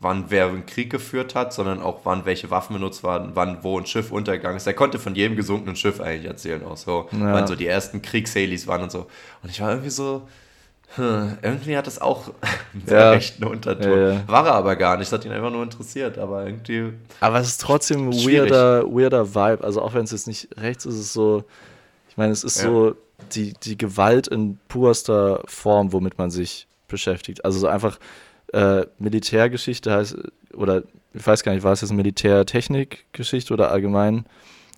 wann wer einen Krieg geführt hat, sondern auch wann welche Waffen benutzt waren, wann wo ein Schiff untergegangen ist. Er konnte von jedem gesunkenen Schiff eigentlich erzählen, auch so, ja. wann so die ersten Kriegshelis waren und so. Und ich war irgendwie so, hm, irgendwie hat das auch einen sehr ja. rechten Unterton. Ja, ja. War er aber gar nicht, das hat ihn einfach nur interessiert, aber irgendwie. Aber es ist trotzdem ein weirder, weirder Vibe. Also auch wenn es jetzt nicht rechts ist, ist es so, ich meine, es ist so die, die Gewalt in purster Form, womit man sich beschäftigt. Also so einfach äh, Militärgeschichte heißt, oder ich weiß gar nicht, war es jetzt Militärtechnikgeschichte oder allgemein?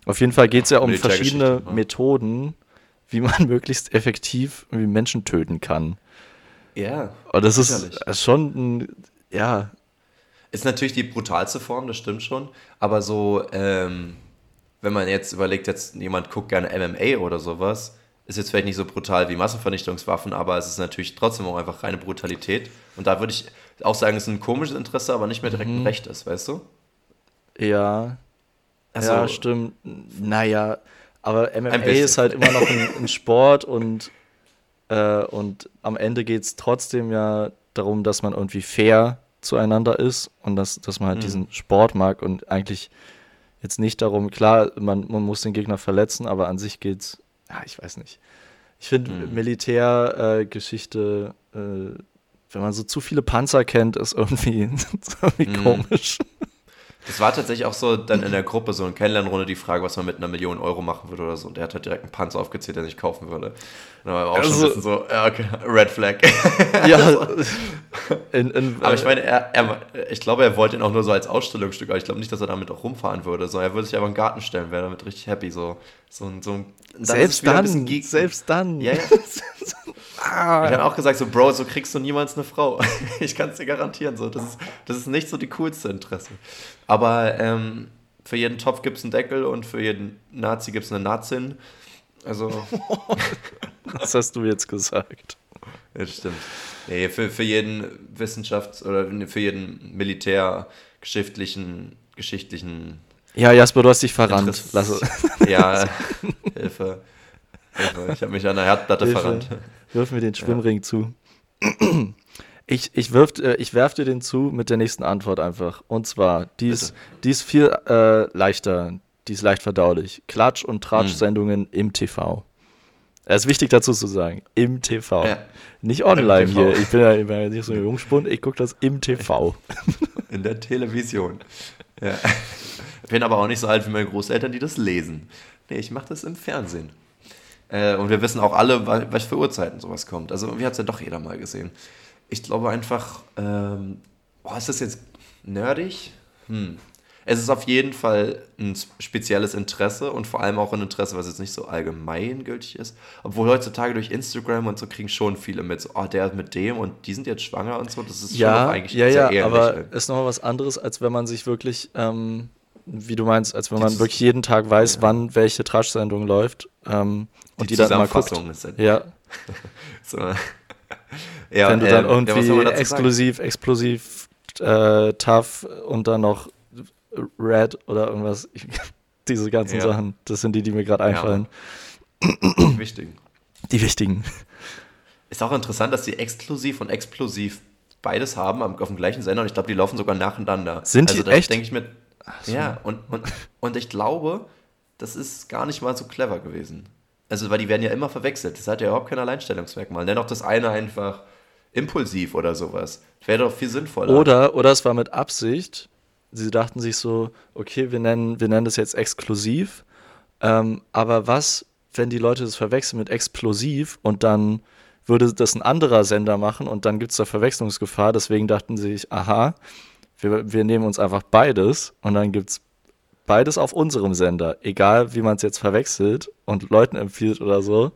Auf jeden Fall geht es ja um verschiedene Methoden, wie man möglichst effektiv Menschen töten kann. Ja. Und das ist schon ein, ja. Ist natürlich die brutalste Form, das stimmt schon. Aber so, ähm, wenn man jetzt überlegt, jetzt jemand guckt gerne MMA oder sowas, ist jetzt vielleicht nicht so brutal wie Massenvernichtungswaffen, aber es ist natürlich trotzdem auch einfach reine Brutalität. Und da würde ich auch sagen, es ist ein komisches Interesse, aber nicht mehr direkt mhm. ein rechtes, weißt du? Ja. Also, ja, stimmt. Naja, aber MMA ist halt immer noch ein, ein Sport und äh, und am Ende geht es trotzdem ja darum, dass man irgendwie fair zueinander ist und dass, dass man halt mhm. diesen Sport mag und eigentlich jetzt nicht darum, klar, man, man muss den Gegner verletzen, aber an sich geht's, ja, ich weiß nicht. Ich finde mhm. Militärgeschichte, äh, äh, wenn man so zu viele Panzer kennt, ist irgendwie, ist irgendwie mhm. komisch. Das war tatsächlich auch so dann in der Gruppe so eine Kennenlernrunde die Frage, was man mit einer Million Euro machen würde oder so. Und der hat halt direkt einen Panzer aufgezählt, der sich kaufen würde. Und dann war auch also, schon ein bisschen so, ja, okay, Red Flag. Ja. in, in, aber ich meine, er, er, ich glaube, er wollte ihn auch nur so als Ausstellungsstück, aber ich glaube nicht, dass er damit auch rumfahren würde. So, er würde sich aber in den Garten stellen, wäre damit richtig happy. So, so, so, dann selbst dann, selbst dann. Ja, ja. ah. Ich habe auch gesagt, so, Bro, so kriegst du niemals eine Frau. ich kann es dir garantieren. So, das, ist, das ist nicht so die coolste Interesse. Aber ähm, für jeden Topf gibt es einen Deckel und für jeden Nazi gibt es eine Nazin. Also. Was hast du jetzt gesagt? Das stimmt. Nee, für, für jeden Wissenschafts- oder für jeden militärgeschichtlichen, geschichtlichen. Ja, Jasper, du hast dich verrannt. Lass ja, Hilfe. Ich habe mich an der Herdplatte verrannt. Wirf mir den Schwimmring ja. zu. Ich, ich, wirf, äh, ich werf dir den zu mit der nächsten Antwort einfach. Und zwar, die ist, die ist viel äh, leichter, die ist leicht verdaulich. Klatsch- und Tratsch-Sendungen hm. im TV. Es ist wichtig dazu zu sagen, im TV. Ja. Nicht online TV. hier. Ich bin ja, bin ja nicht so ein Jungspund, ich gucke das im TV. In der Television. Ja. Ich bin aber auch nicht so alt wie meine Großeltern, die das lesen. Nee, ich mache das im Fernsehen. Äh, und wir wissen auch alle, was für Uhrzeiten sowas kommt. Also, wie hat es ja doch jeder mal gesehen ich glaube einfach, ähm, oh, ist das jetzt nerdig? Hm. Es ist auf jeden Fall ein spezielles Interesse und vor allem auch ein Interesse, was jetzt nicht so allgemeingültig ist. Obwohl heutzutage durch Instagram und so kriegen schon viele mit, so, oh, der mit dem und die sind jetzt schwanger und so. Das ist ja, schon eigentlich ja, sehr ja, ähnlich. aber ist nochmal was anderes, als wenn man sich wirklich, ähm, wie du meinst, als wenn man wirklich jeden Tag weiß, ja. wann welche Trash-Sendung läuft ähm, und die, die dann mal guckt. Ist ja. so. Ja, Wenn du dann ähm, irgendwie exklusiv, sagen? explosiv, äh, tough und dann noch red oder irgendwas, diese ganzen ja. Sachen, das sind die, die mir gerade einfallen. Ja. Die wichtigen. Die wichtigen. Ist auch interessant, dass sie exklusiv und explosiv beides haben auf dem gleichen Sender und ich glaube, die laufen sogar nacheinander. Sind also, die echt? denke ich mir. So. Ja, und, und, und ich glaube, das ist gar nicht mal so clever gewesen. Also, weil die werden ja immer verwechselt. Das hat ja überhaupt kein Alleinstellungsmerkmal. Dennoch das eine einfach impulsiv oder sowas. Wäre doch viel sinnvoller. Oder, oder es war mit Absicht. Sie dachten sich so, okay, wir nennen, wir nennen das jetzt exklusiv. Ähm, aber was, wenn die Leute das verwechseln mit explosiv und dann würde das ein anderer Sender machen und dann gibt es da Verwechslungsgefahr. Deswegen dachten sie sich, aha, wir, wir nehmen uns einfach beides und dann gibt es beides auf unserem Sender. Egal, wie man es jetzt verwechselt und Leuten empfiehlt oder so.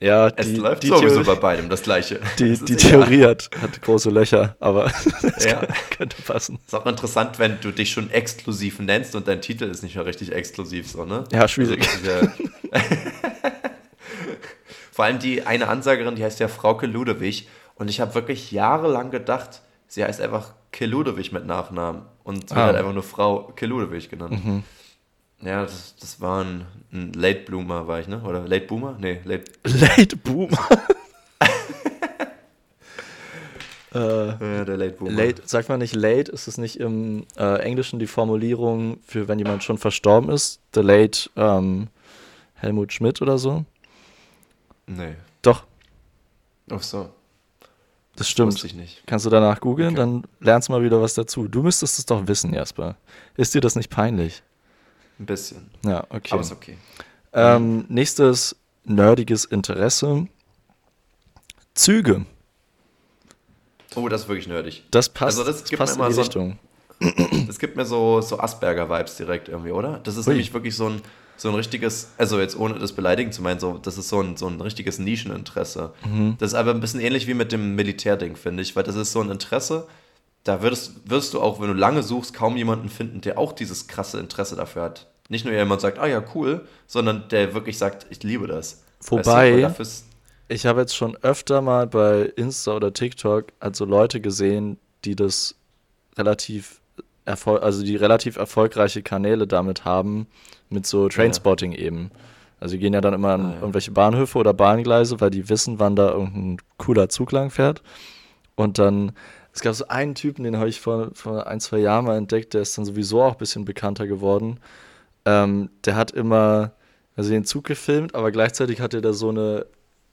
Ja, es die, läuft die sowieso Theorie, bei beidem das Gleiche. Die, das die Theorie hat, hat, große Löcher, aber das ja. könnte passen. Ist auch interessant, wenn du dich schon exklusiv nennst und dein Titel ist nicht mehr richtig exklusiv, so, ne? Ja, schwierig. Also Vor allem die eine Ansagerin, die heißt ja Frauke Ludewig und ich habe wirklich jahrelang gedacht, sie heißt einfach Keludewig mit Nachnamen und sie ah. wird einfach nur Frau Keludewig genannt. Mhm. Ja, das, das war ein, ein Late Bloomer, war ich, ne? Oder Late Boomer? Nee, Late. Late Boomer? äh, ja, der Late Boomer. Late, sagt man nicht late? Ist es nicht im äh, Englischen die Formulierung für, wenn jemand schon verstorben ist? The Late ähm, Helmut Schmidt oder so? Nee. Doch. Ach so. Das stimmt. Wusste ich nicht. Kannst du danach googeln, okay. dann lernst du mal wieder was dazu. Du müsstest es doch wissen, Jasper. Ist dir das nicht peinlich? Ein bisschen. Ja, okay. Aber ist okay. Ähm, nächstes nerdiges Interesse. Züge. Oh, das ist wirklich nerdig. Das passt, also das, das passt in die so Richtung. das gibt mir so, so Asperger-Vibes direkt irgendwie, oder? Das ist Ui. nämlich wirklich so ein, so ein richtiges, also jetzt ohne das beleidigen zu meinen, so, das ist so ein, so ein richtiges Nischeninteresse. Mhm. Das ist aber ein bisschen ähnlich wie mit dem Militärding, finde ich, weil das ist so ein Interesse, da würdest, wirst du auch, wenn du lange suchst, kaum jemanden finden, der auch dieses krasse Interesse dafür hat. Nicht nur jemand sagt, ah ja, cool, sondern der wirklich sagt, ich liebe das. Wobei, weißt du, ich habe jetzt schon öfter mal bei Insta oder TikTok also Leute gesehen, die das relativ also die relativ erfolgreiche Kanäle damit haben, mit so Trainspotting ja. eben. Also die gehen ja dann immer an ah, ja. irgendwelche Bahnhöfe oder Bahngleise, weil die wissen, wann da irgendein cooler Zug lang fährt. Und dann es gab so einen Typen, den habe ich vor, vor ein, zwei Jahren mal entdeckt, der ist dann sowieso auch ein bisschen bekannter geworden. Ähm, der hat immer, also den Zug gefilmt, aber gleichzeitig hatte der so eine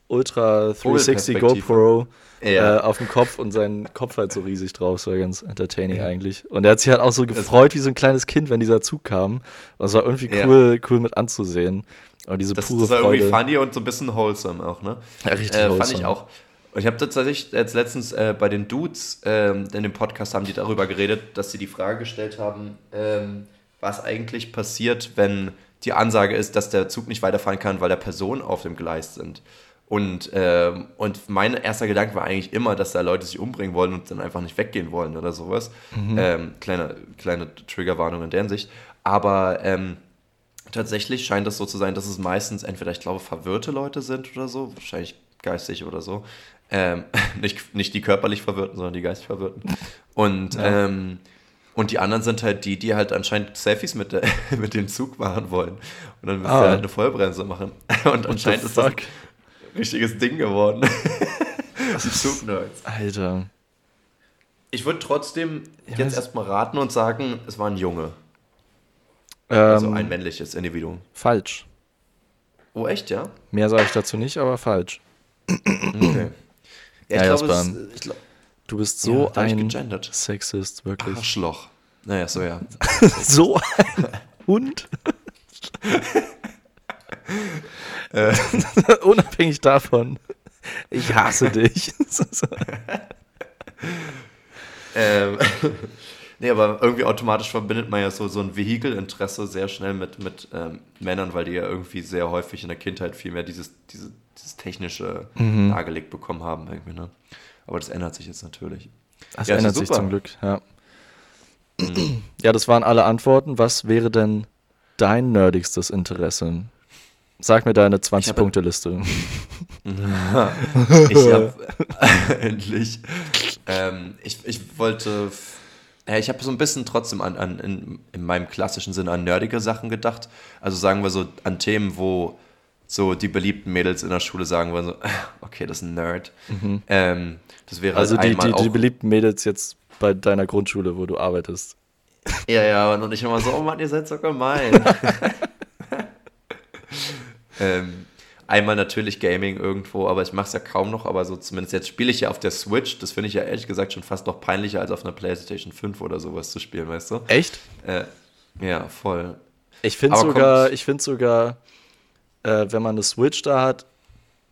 Ultra 360 Vogelperspektive. GoPro Ja. äh, auf dem Kopf und sein Kopf halt so riesig drauf. Das war ganz entertaining eigentlich. Und er hat sich halt auch so gefreut wie so ein kleines Kind, wenn dieser Zug kam. Und es war irgendwie cool, cool mit anzusehen. Und diese Das, pure das war irgendwie Freude. funny und so ein bisschen wholesome auch, ne? Ja, richtig äh, Fand wholesome. ich auch. Und ich habe tatsächlich jetzt letztens äh, bei den Dudes ähm, in dem Podcast haben die darüber geredet, dass sie die Frage gestellt haben, ähm, was eigentlich passiert, wenn die Ansage ist, dass der Zug nicht weiterfahren kann, weil da Personen auf dem Gleis sind. Und, ähm, und mein erster Gedanke war eigentlich immer, dass da Leute sich umbringen wollen und dann einfach nicht weggehen wollen oder sowas. Ähm, kleine, kleine Triggerwarnung in der Hinsicht. Aber ähm, tatsächlich scheint es so zu sein, dass es meistens entweder, ich glaube, verwirrte Leute sind oder so, wahrscheinlich geistig oder so. Ähm, nicht, nicht die körperlich Verwirrten, sondern die geistig Verwirrten. Und, Ja. ähm, und die anderen sind halt die, die halt anscheinend Selfies mit, der, mit dem Zug machen wollen. Und dann müssen Ah. sie halt eine Vollbremse machen. Und anscheinend ist das richtiges Ding geworden. die Zugnerds. Alter. Ich würde trotzdem Ja, jetzt erstmal raten und sagen, es war ein Junge. Also Ähm, ein männliches Individuum. falsch. Oh, echt, ja? Mehr sage ich dazu nicht, aber falsch. Okay. Ja, Ja, ich das glaube, es, ich glaub, Du bist Ja, so ich ein gegendert. Sexist, wirklich. Arschloch. Naja, so ja. so ein Hund. Äh. Unabhängig davon. Ich hasse dich. ähm, nee, aber irgendwie automatisch verbindet man ja so, so ein Vehikelinteresse sehr schnell mit, mit ähm, Männern, weil die ja irgendwie sehr häufig in der Kindheit viel mehr dieses, diese, dieses technische Mhm. nahegelegt bekommen haben. Irgendwie, ne? Aber das ändert sich jetzt natürlich. Das Ja, ändert sich super. zum Glück, ja. Ja, das waren alle Antworten. Was wäre denn dein nerdigstes Interesse? Sag mir deine 20-Punkte-Liste. ich habe endlich. Ähm, ich, ich wollte. Ja, ich habe so ein bisschen trotzdem an, an in, in meinem klassischen Sinne an nerdige Sachen gedacht. Also sagen wir so an Themen, wo so die beliebten Mädels in der Schule sagen würden, so, okay, das ist ein Nerd. Ähm, das wäre Also halt die, die, die beliebten Mädels jetzt bei deiner Grundschule, wo du arbeitest. Ja, ja, und ich immer so, oh Mann, ihr seid so gemein. Ähm, einmal natürlich Gaming irgendwo, aber ich mache es ja kaum noch, aber so zumindest jetzt spiele ich ja auf der Switch. Das finde ich ja ehrlich gesagt schon fast noch peinlicher, als auf einer PlayStation 5 oder sowas zu spielen, weißt du? Echt? Äh, ja, voll. Ich finde sogar, ich finde sogar, äh, wenn man eine Switch da hat,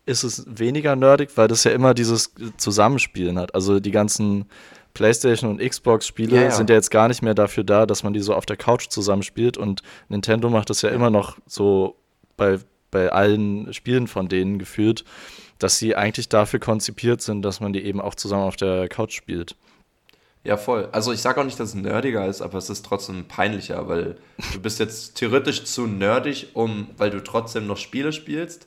ist es weniger nerdig, weil das ja immer dieses Zusammenspielen hat. Also die ganzen PlayStation und Xbox-Spiele Ja, ja. sind ja jetzt gar nicht mehr dafür da, dass man die so auf der Couch zusammenspielt. Und Nintendo macht das ja immer noch so bei, bei allen Spielen von denen gefühlt, dass sie eigentlich dafür konzipiert sind, dass man die eben auch zusammen auf der Couch spielt. Ja, voll. Also ich sage auch nicht, dass es nerdiger ist, aber es ist trotzdem peinlicher, weil du bist jetzt theoretisch zu nerdig, um, weil du trotzdem noch Spiele spielst,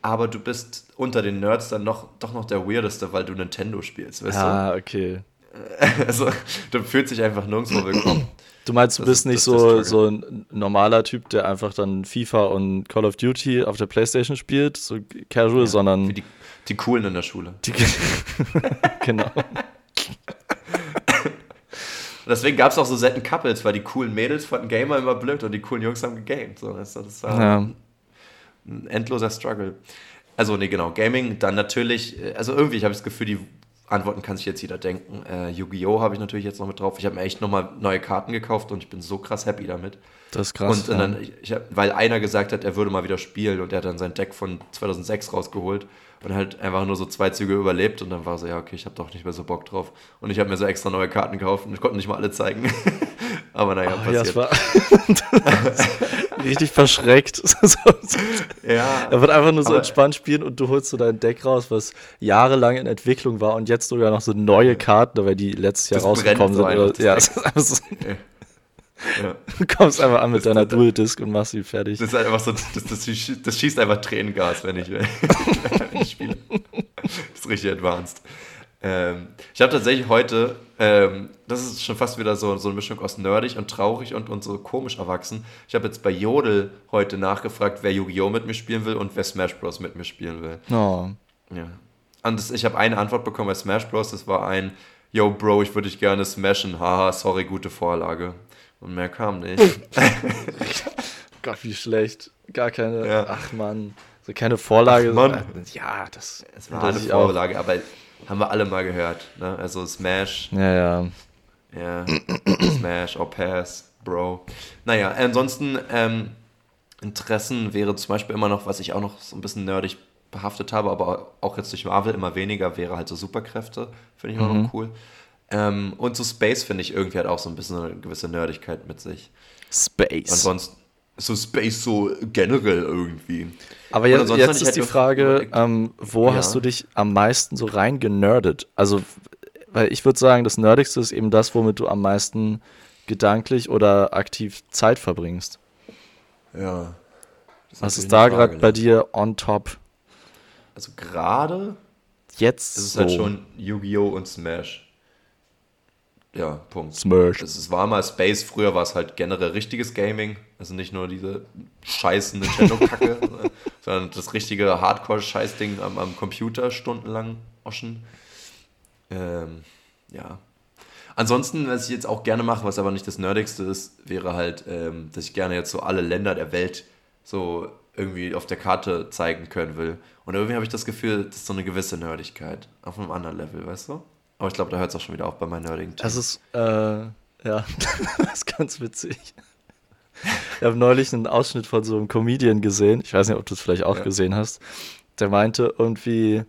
aber du bist unter den Nerds dann noch, doch noch der Weirdeste, weil du Nintendo spielst, weißt Ah, okay. du? Also du fühlst dich einfach nirgendwo willkommen. Du meinst, du bist ist- nicht das ist so, das so ein normaler Typ, der einfach dann FIFA und Call of Duty auf der Playstation spielt, so casual, sondern Wie die, die Coolen in der Schule. die, genau. Deswegen gab es auch so selten Couples, weil die coolen Mädels fanden Gamer immer blöd und die coolen Jungs haben gegamed. So? Das war Ja. ein endloser Struggle. Also, nee, genau. Gaming, dann natürlich, äh, also irgendwie, ich habe das Gefühl, die Antworten kann sich jetzt jeder denken. Äh, Yu-Gi-Oh! habe ich natürlich jetzt noch mit drauf. Ich habe mir echt nochmal neue Karten gekauft und ich bin so krass happy damit. Das ist krass. und, und dann, ich, ich hab, weil einer gesagt hat, er würde mal wieder spielen und er hat dann sein Deck von 2006 rausgeholt und halt einfach nur so zwei Züge überlebt und dann war so, ja, okay, ich habe doch nicht mehr so Bock drauf. Und ich habe mir so extra neue Karten gekauft und ich konnte nicht mal alle zeigen. Aber naja, ja, ja, es passiert. war richtig verschreckt. Ja, er wird einfach nur so entspannt spielen und du holst so dein Deck raus, was jahrelang in Entwicklung war und jetzt sogar noch so neue Karten, weil die letztes Jahr rausgekommen sind. Oder, ja, ist einfach so, ja. du kommst einfach an mit Das- deiner Dual Disc und machst sie fertig. Das ist einfach so, das, das, schießt- das schießt einfach Tränengas, wenn ich, wenn ich spiele. Das ist richtig advanced. Ähm, ich habe tatsächlich heute, ähm, das ist schon fast wieder so, so eine Mischung aus nerdig und traurig und, und so komisch erwachsen. Ich habe jetzt bei Jodel heute nachgefragt, wer Yu-Gi-Oh! mit mir spielen will und wer Smash Bros. mit mir spielen will. Oh. Ja. Und das, ich habe eine Antwort bekommen bei Smash Bros. Das war ein, Yo Bro, ich würde dich gerne smashen. Haha, sorry, gute Vorlage. Und mehr kam nicht. Gott, wie schlecht. Gar keine. Ja. Ach man, So keine Vorlage. Ach, Mann. Ja, das, es war eine Vorlage, auch. aber haben wir alle mal gehört. Ne? Also Smash. Ja, ja. Ja, Smash or Pass, Bro. Naja, ansonsten ähm, Interessen wäre zum Beispiel immer noch, was ich auch noch so ein bisschen nerdig behaftet habe, aber auch jetzt durch Marvel immer weniger, wäre halt so Superkräfte. Finde ich immer mhm. noch cool. Ähm, und so Space finde ich irgendwie hat auch so ein bisschen eine gewisse Nerdigkeit mit sich. Space. Ansonsten so Space so generell irgendwie. Aber jetzt, jetzt ist die Frage, ähm, wo ja. hast du dich am meisten so rein generdet? Also, weil ich würde sagen, das Nerdigste ist eben das, womit du am meisten gedanklich oder aktiv Zeit verbringst. Ja. Was ist da gerade bei dir on top? Also gerade jetzt ist es halt so. halt schon Yu-Gi-Oh! und Smash. Ja, Punkt. Smash. Es war mal Space, früher war es halt generell richtiges Gaming. Also nicht nur diese scheiß Nintendo-Kacke, sondern das richtige Hardcore-Scheißding am, am Computer stundenlang oschen. Ähm, ja. Ansonsten, was ich jetzt auch gerne mache, was aber nicht das Nerdigste ist, wäre halt, ähm, dass ich gerne jetzt so alle Länder der Welt so irgendwie auf der Karte zeigen können will. Und irgendwie habe ich das Gefühl, das ist so eine gewisse Nerdigkeit auf einem anderen Level, weißt du? Aber ich glaube, da hört es auch schon wieder auf bei meinen nerdigen Themen. Das ist, äh, ja, das ist ganz witzig. Ich habe neulich einen Ausschnitt von so einem Comedian gesehen. Ich weiß nicht, ob du es vielleicht auch ja. gesehen hast. Der meinte irgendwie,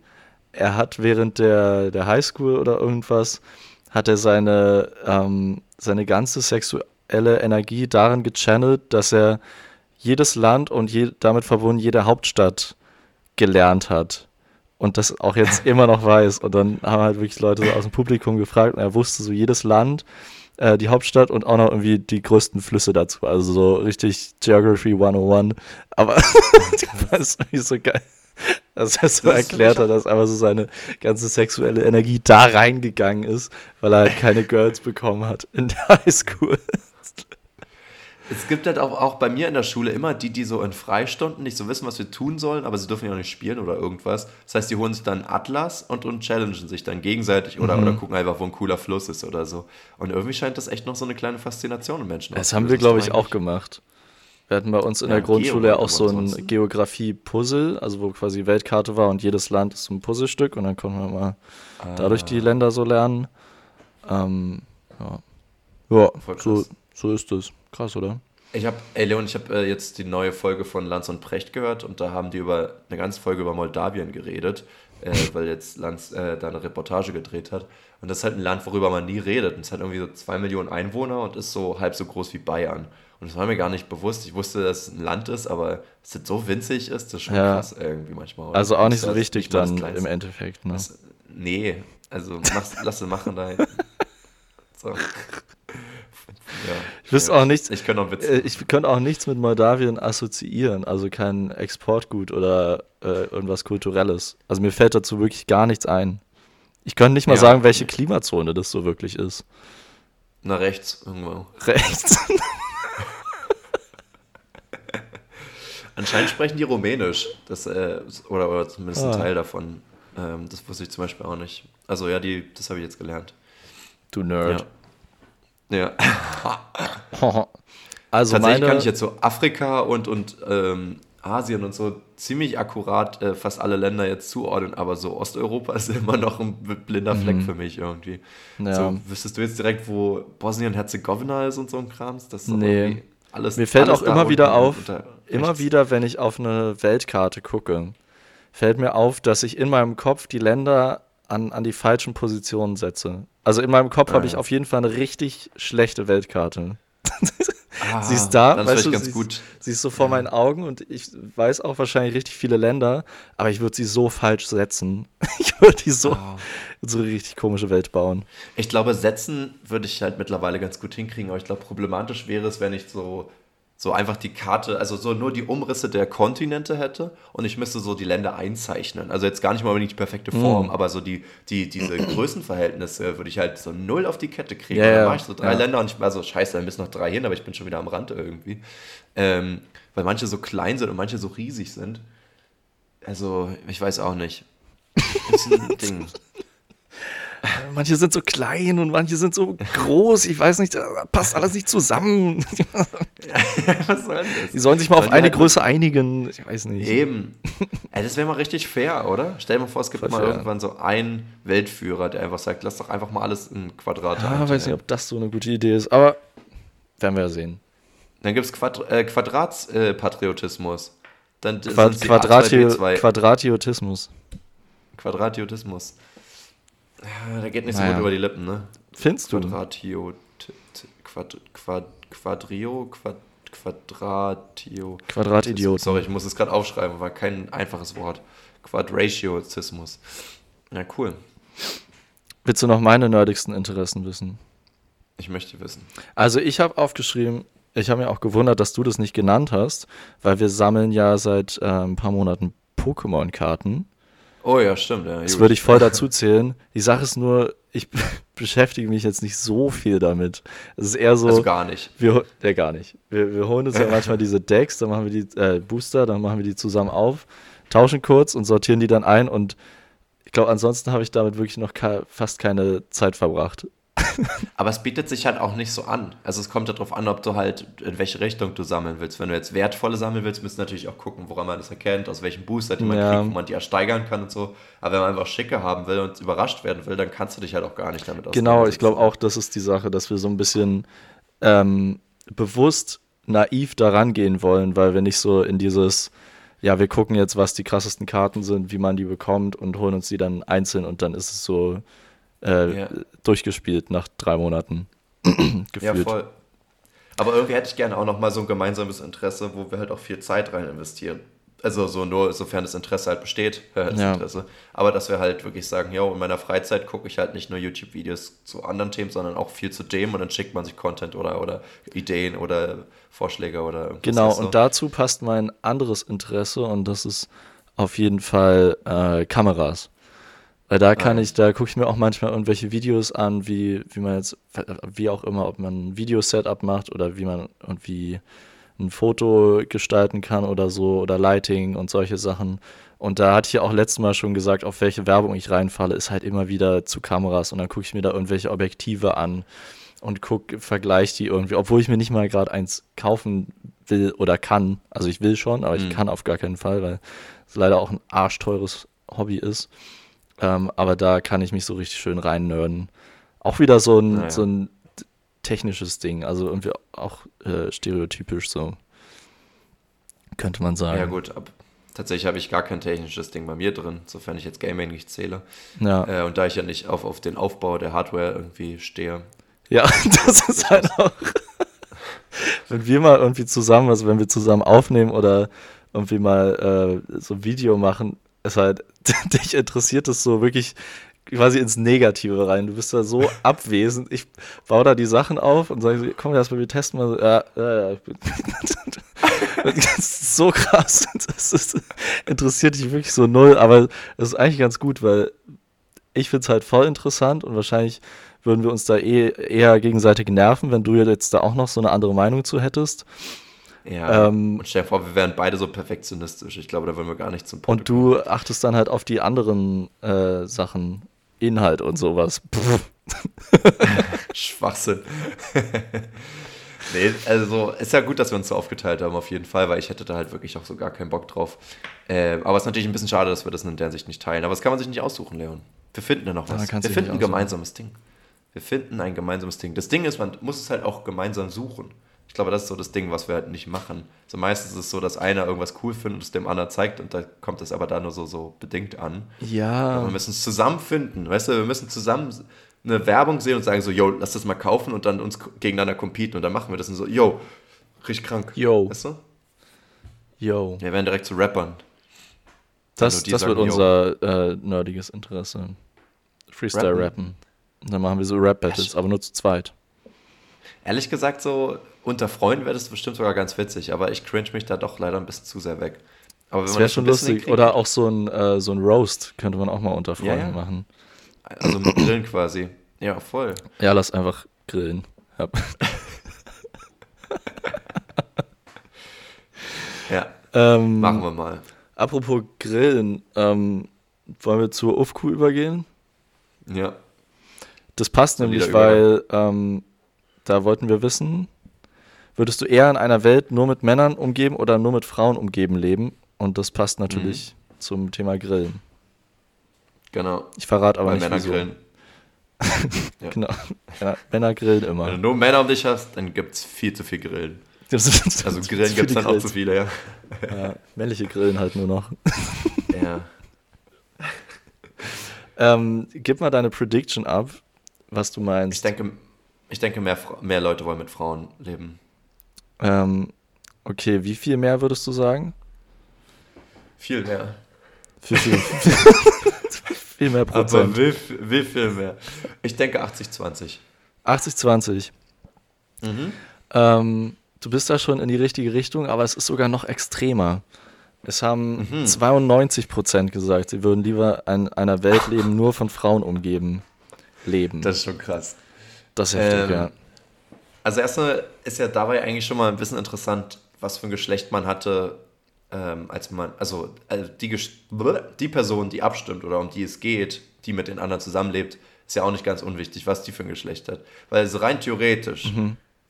er hat während der, der Highschool oder irgendwas, hat er seine, ähm, seine ganze sexuelle Energie darin gechannelt, dass er jedes Land und je, damit verbunden jede Hauptstadt gelernt hat und das auch jetzt immer noch weiß. Und dann haben halt wirklich Leute so aus dem Publikum gefragt und er wusste so jedes Land, äh, die Hauptstadt und auch noch irgendwie die größten Flüsse dazu. Also so richtig Geography 101. Aber das ist irgendwie so geil. Dass er so erklärt hat, dass einfach so seine ganze sexuelle Energie da reingegangen ist, weil er halt keine Girls bekommen hat in der Highschool. Es gibt halt auch, auch bei mir in der Schule immer die, die so in Freistunden nicht so wissen, was wir tun sollen, aber sie dürfen ja auch nicht spielen oder irgendwas. Das heißt, die holen sich dann Atlas und, und challengen sich dann gegenseitig oder, mhm. oder gucken einfach, wo ein cooler Fluss ist oder so. Und irgendwie scheint das echt noch so eine kleine Faszination im Menschen Das haben wir, glaube ich, auch gemacht. Wir hatten bei uns in ja, der Grundschule ja auch so ein Geografie-Puzzle, also wo quasi Weltkarte war und jedes Land ist so ein Puzzlestück und dann konnten wir mal ah. dadurch die Länder so lernen. Ähm, ja, ja so, so ist es. Krass, oder? Ich habe, ey Leon, ich habe äh, jetzt die neue Folge von Lanz und Precht gehört und da haben die über eine ganze Folge über Moldawien geredet, äh, weil jetzt Lanz äh, da eine Reportage gedreht hat. Und das ist halt ein Land, worüber man nie redet. Und es hat irgendwie so zwei Millionen Einwohner und ist so halb so groß wie Bayern. Und das war mir gar nicht bewusst. Ich wusste, dass es ein Land ist, aber dass es so winzig ist, das ist schon ja. krass irgendwie manchmal. Oder? Also auch nicht so wichtig dann im Endeffekt. Ne? Das, nee, also mach's, lass es machen da. So. Ja, ich wüsste auch nichts. Ich könnte auch. Äh, ich könnte auch nichts mit Moldawien assoziieren, also kein Exportgut oder äh, irgendwas Kulturelles. Also mir fällt dazu wirklich gar nichts ein. Ich könnte nicht mal ja, sagen, welche Klimazone das so wirklich ist. Na, rechts irgendwo. Rechts. Anscheinend sprechen die Rumänisch. Das, äh, oder, oder zumindest ah. ein Teil davon. Ähm, das wusste ich zum Beispiel auch nicht. Also ja, die, das habe ich jetzt gelernt. Du Nerd. Ja. Ja. also Tatsächlich meine... kann ich jetzt so Afrika und, und ähm, Asien und so ziemlich akkurat äh, fast alle Länder jetzt zuordnen, aber so Osteuropa ist immer noch ein blinder Fleck mhm. für mich irgendwie. Ja. So, wüsstest du jetzt direkt, wo Bosnien-Herzegowina ist und so ein Krams? Das ist nee. alles, Mir fällt alles auch immer wieder auf, immer wieder, wenn ich auf eine Weltkarte gucke, fällt mir auf, dass ich in meinem Kopf die Länder an, an die falschen Positionen setze. Also in meinem Kopf habe ich auf jeden Fall eine richtig schlechte Weltkarte. Ah, sie ist da, weißt du, sie, gut. sie ist so vor ja. meinen Augen und ich weiß auch wahrscheinlich richtig viele Länder, aber ich würde sie so falsch setzen. Ich würde die so, oh. so eine richtig komische Welt bauen. Ich glaube, setzen würde ich halt mittlerweile ganz gut hinkriegen, aber ich glaube, problematisch wäre es, wenn ich so so einfach die Karte, also so nur die Umrisse der Kontinente hätte und ich müsste so die Länder einzeichnen. Also jetzt gar nicht mal unbedingt die perfekte Form, mm. aber so die, die, diese Größenverhältnisse würde ich halt so null auf die Kette kriegen. Ja, dann mache ich so drei ja. Länder und ich war so, scheiße, dann müssen noch drei hin, aber ich bin schon wieder am Rand irgendwie. Ähm, weil manche so klein sind und manche so riesig sind. Also, ich weiß auch nicht. Das ist ein Ding. Manche sind so klein und manche sind so groß. Ich weiß nicht, passt alles nicht zusammen. Was soll das? Die sollen sich mal sollen auf eine halt Größe einigen. Ich weiß nicht. Eben. Ey, das wäre mal richtig fair, oder? Stell dir mal vor, es gibt Voll mal fair. irgendwann so einen Weltführer, der einfach sagt, lass doch einfach mal alles in Quadrate. Ja, ich weiß nicht, ob das so eine gute Idee ist, aber werden wir ja sehen. Dann gibt es Quadr äh, Quadratspatriotismus. Äh, Quad Quadratio Quadratiotismus. Quadratiotismus. Ja, der geht nicht so naja. gut über die Lippen, ne? Findest du? Quadratio. Quad, Quad, Quadrio, Quad, Quadratio. Quadratidiot. Sorry, ich muss es gerade aufschreiben, war kein einfaches Wort. Quadratiotismus. Ja, cool. Willst du noch meine nerdigsten Interessen wissen? Ich möchte wissen. Also ich habe aufgeschrieben, ich habe mir auch gewundert, dass du das nicht genannt hast, weil wir sammeln ja seit äh, ein paar Monaten Pokémon-Karten. Oh ja, stimmt. Ja, das würde ich voll dazu zählen. Die Sache ist nur, ich beschäftige mich jetzt nicht so viel damit. Es ist eher so. Also gar nicht. Wir, ja, gar nicht. Wir, wir holen uns ja manchmal diese Decks, dann machen wir die äh, Booster, dann machen wir die zusammen auf, tauschen kurz und sortieren die dann ein und ich glaube, ansonsten habe ich damit wirklich noch fast keine Zeit verbracht. Aber es bietet sich halt auch nicht so an. Also es kommt ja darauf an, ob du halt in welche Richtung du sammeln willst. Wenn du jetzt wertvolle sammeln willst, müsst du natürlich auch gucken, woran man das erkennt, aus welchem Booster die man ja. kriegt, wo man die ersteigern kann und so. Aber wenn man einfach schicke haben will und überrascht werden will, dann kannst du dich halt auch gar nicht damit auseinandersetzen. Genau, ich glaube auch, das ist die Sache, dass wir so ein bisschen ähm, bewusst naiv daran gehen wollen, weil wir nicht so in dieses ja, wir gucken jetzt, was die krassesten Karten sind, wie man die bekommt und holen uns die dann einzeln und dann ist es so, äh, ja. durchgespielt nach drei Monaten. gefühlt. Ja, voll. Aber irgendwie hätte ich gerne auch nochmal so ein gemeinsames Interesse, wo wir halt auch viel Zeit rein investieren. Also so nur, sofern das Interesse halt besteht, das ja. Interesse. Aber dass wir halt wirklich sagen, ja, in meiner Freizeit gucke ich halt nicht nur YouTube-Videos zu anderen Themen, sondern auch viel zu dem und dann schickt man sich Content oder, oder Ideen oder Vorschläge oder irgendwas. Genau, und dazu passt mein anderes Interesse und das ist auf jeden Fall äh, Kameras. Weil da kann ich, da gucke ich mir auch manchmal irgendwelche Videos an, wie, wie man jetzt, wie auch immer, ob man ein Video-Setup macht oder wie man irgendwie ein Foto gestalten kann oder so oder Lighting und solche Sachen. Und da hatte ich ja auch letztes Mal schon gesagt, auf welche Werbung ich reinfalle, ist halt immer wieder zu Kameras und dann gucke ich mir da irgendwelche Objektive an und guck, vergleiche die irgendwie, obwohl ich mir nicht mal gerade eins kaufen will oder kann. Also ich will schon, aber mhm. ich kann auf gar keinen Fall, weil es leider auch ein arschteures Hobby ist. Ähm, aber da kann ich mich so richtig schön reinnörden. Auch wieder so ein, naja. so ein technisches Ding, also irgendwie auch äh, stereotypisch so. Könnte man sagen. Ja, gut, ab, tatsächlich habe ich gar kein technisches Ding bei mir drin, sofern ich jetzt Gaming nicht zähle. Ja. Äh, und da ich ja nicht auf, auf den Aufbau der Hardware irgendwie stehe. Ja, das ist halt auch. wenn wir mal irgendwie zusammen, also wenn wir zusammen aufnehmen oder irgendwie mal äh, so ein Video machen, ist halt, dich interessiert es so wirklich quasi ins Negative rein. Du bist da so abwesend. Ich baue da die Sachen auf und sage so, komm, erstmal, wir testen mal. Ja, ja, ja. das ist so krass. Das ist, interessiert dich wirklich so null, aber es ist eigentlich ganz gut, weil ich finde es halt voll interessant und wahrscheinlich würden wir uns da eh, eher gegenseitig nerven, wenn du jetzt da auch noch so eine andere Meinung zu hättest. Ja, ähm, und stell dir vor, wir wären beide so perfektionistisch. Ich glaube, da würden wir gar nicht zum Punkt Und du kommen. achtest dann halt auf die anderen äh, Sachen, Inhalt und sowas. Schwachsinn. nee, also ist ja gut, dass wir uns so aufgeteilt haben, auf jeden Fall, weil ich hätte da halt wirklich auch so gar keinen Bock drauf. Äh, aber es ist natürlich ein bisschen schade, dass wir das in der Sicht nicht teilen. Aber das kann man sich nicht aussuchen, Leon. Wir finden ja noch was. wir finden ein gemeinsames Ding. Wir finden ein gemeinsames Ding. Das Ding ist, man muss es halt auch gemeinsam suchen. Ich glaube, das ist so das Ding, was wir halt nicht machen. So meistens ist es so, dass einer irgendwas cool findet und es dem anderen zeigt und da kommt es aber da nur so, so bedingt an. Ja. Aber wir müssen es zusammenfinden, weißt du, wir müssen zusammen eine Werbung sehen und sagen so, yo, lass das mal kaufen und dann uns gegeneinander competen und dann machen wir das und so, yo, richtig krank. Yo. Weißt du? Yo. Wir werden direkt zu Rappern. Das, das sagen, wird unser äh, nerdiges Interesse. Freestyle-Rappen. Dann machen wir so Rap-Battles, aber nur zu zweit. Ehrlich gesagt, so unter Freunden wäre das bestimmt sogar ganz witzig, aber ich cringe mich da doch leider ein bisschen zu sehr weg. Aber das wäre schon lustig. Oder auch so ein, äh, so ein Roast könnte man auch mal unter Freunden ja, ja. machen. Also mit Grillen quasi. Ja, voll. Ja, lass einfach grillen. Ja. ja. Ähm, machen wir mal. Apropos Grillen, ähm, wollen wir zur UFQ übergehen? Ja. Das passt nämlich, weil ähm, da wollten wir wissen, würdest du eher in einer Welt nur mit Männern umgeben oder nur mit Frauen umgeben leben? Und das passt natürlich mhm. zum Thema Grillen. Genau. Ich verrate aber Weil nicht, Männer wieso. grillen. Ja. Genau. Ja, Männer grillen Wenn immer. du nur Männer um dich hast, dann gibt es viel zu viel Grillen. Also Grillen gibt es dann auch zu viele, ja. Ja, männliche Grillen halt nur noch. ja. Ähm, gib mal deine Prediction ab, was du Ich meinst. denke, ich denke mehr, mehr Leute wollen mit Frauen leben. Ähm, okay, wie viel mehr würdest du sagen? Viel mehr. Viel, viel, viel mehr Aber Prozent. wie, wie viel mehr? Ich denke 80-20. 80, 20. Mhm. Ähm, du bist da schon in die richtige Richtung, aber es ist sogar noch extremer. Es haben Mhm. 92 Prozent gesagt, sie würden lieber in einer Welt leben, nur von Frauen umgeben. Leben. Das ist schon krass. Das ist heftig, Ähm, ja. Also erstmal ist ja dabei eigentlich schon mal ein bisschen interessant, was für ein Geschlecht man hatte, ähm, als man, also, also die, die Person, die abstimmt oder um die es geht, die mit den anderen zusammenlebt, ist ja auch nicht ganz unwichtig, was die für ein Geschlecht hat. Weil so rein theoretisch,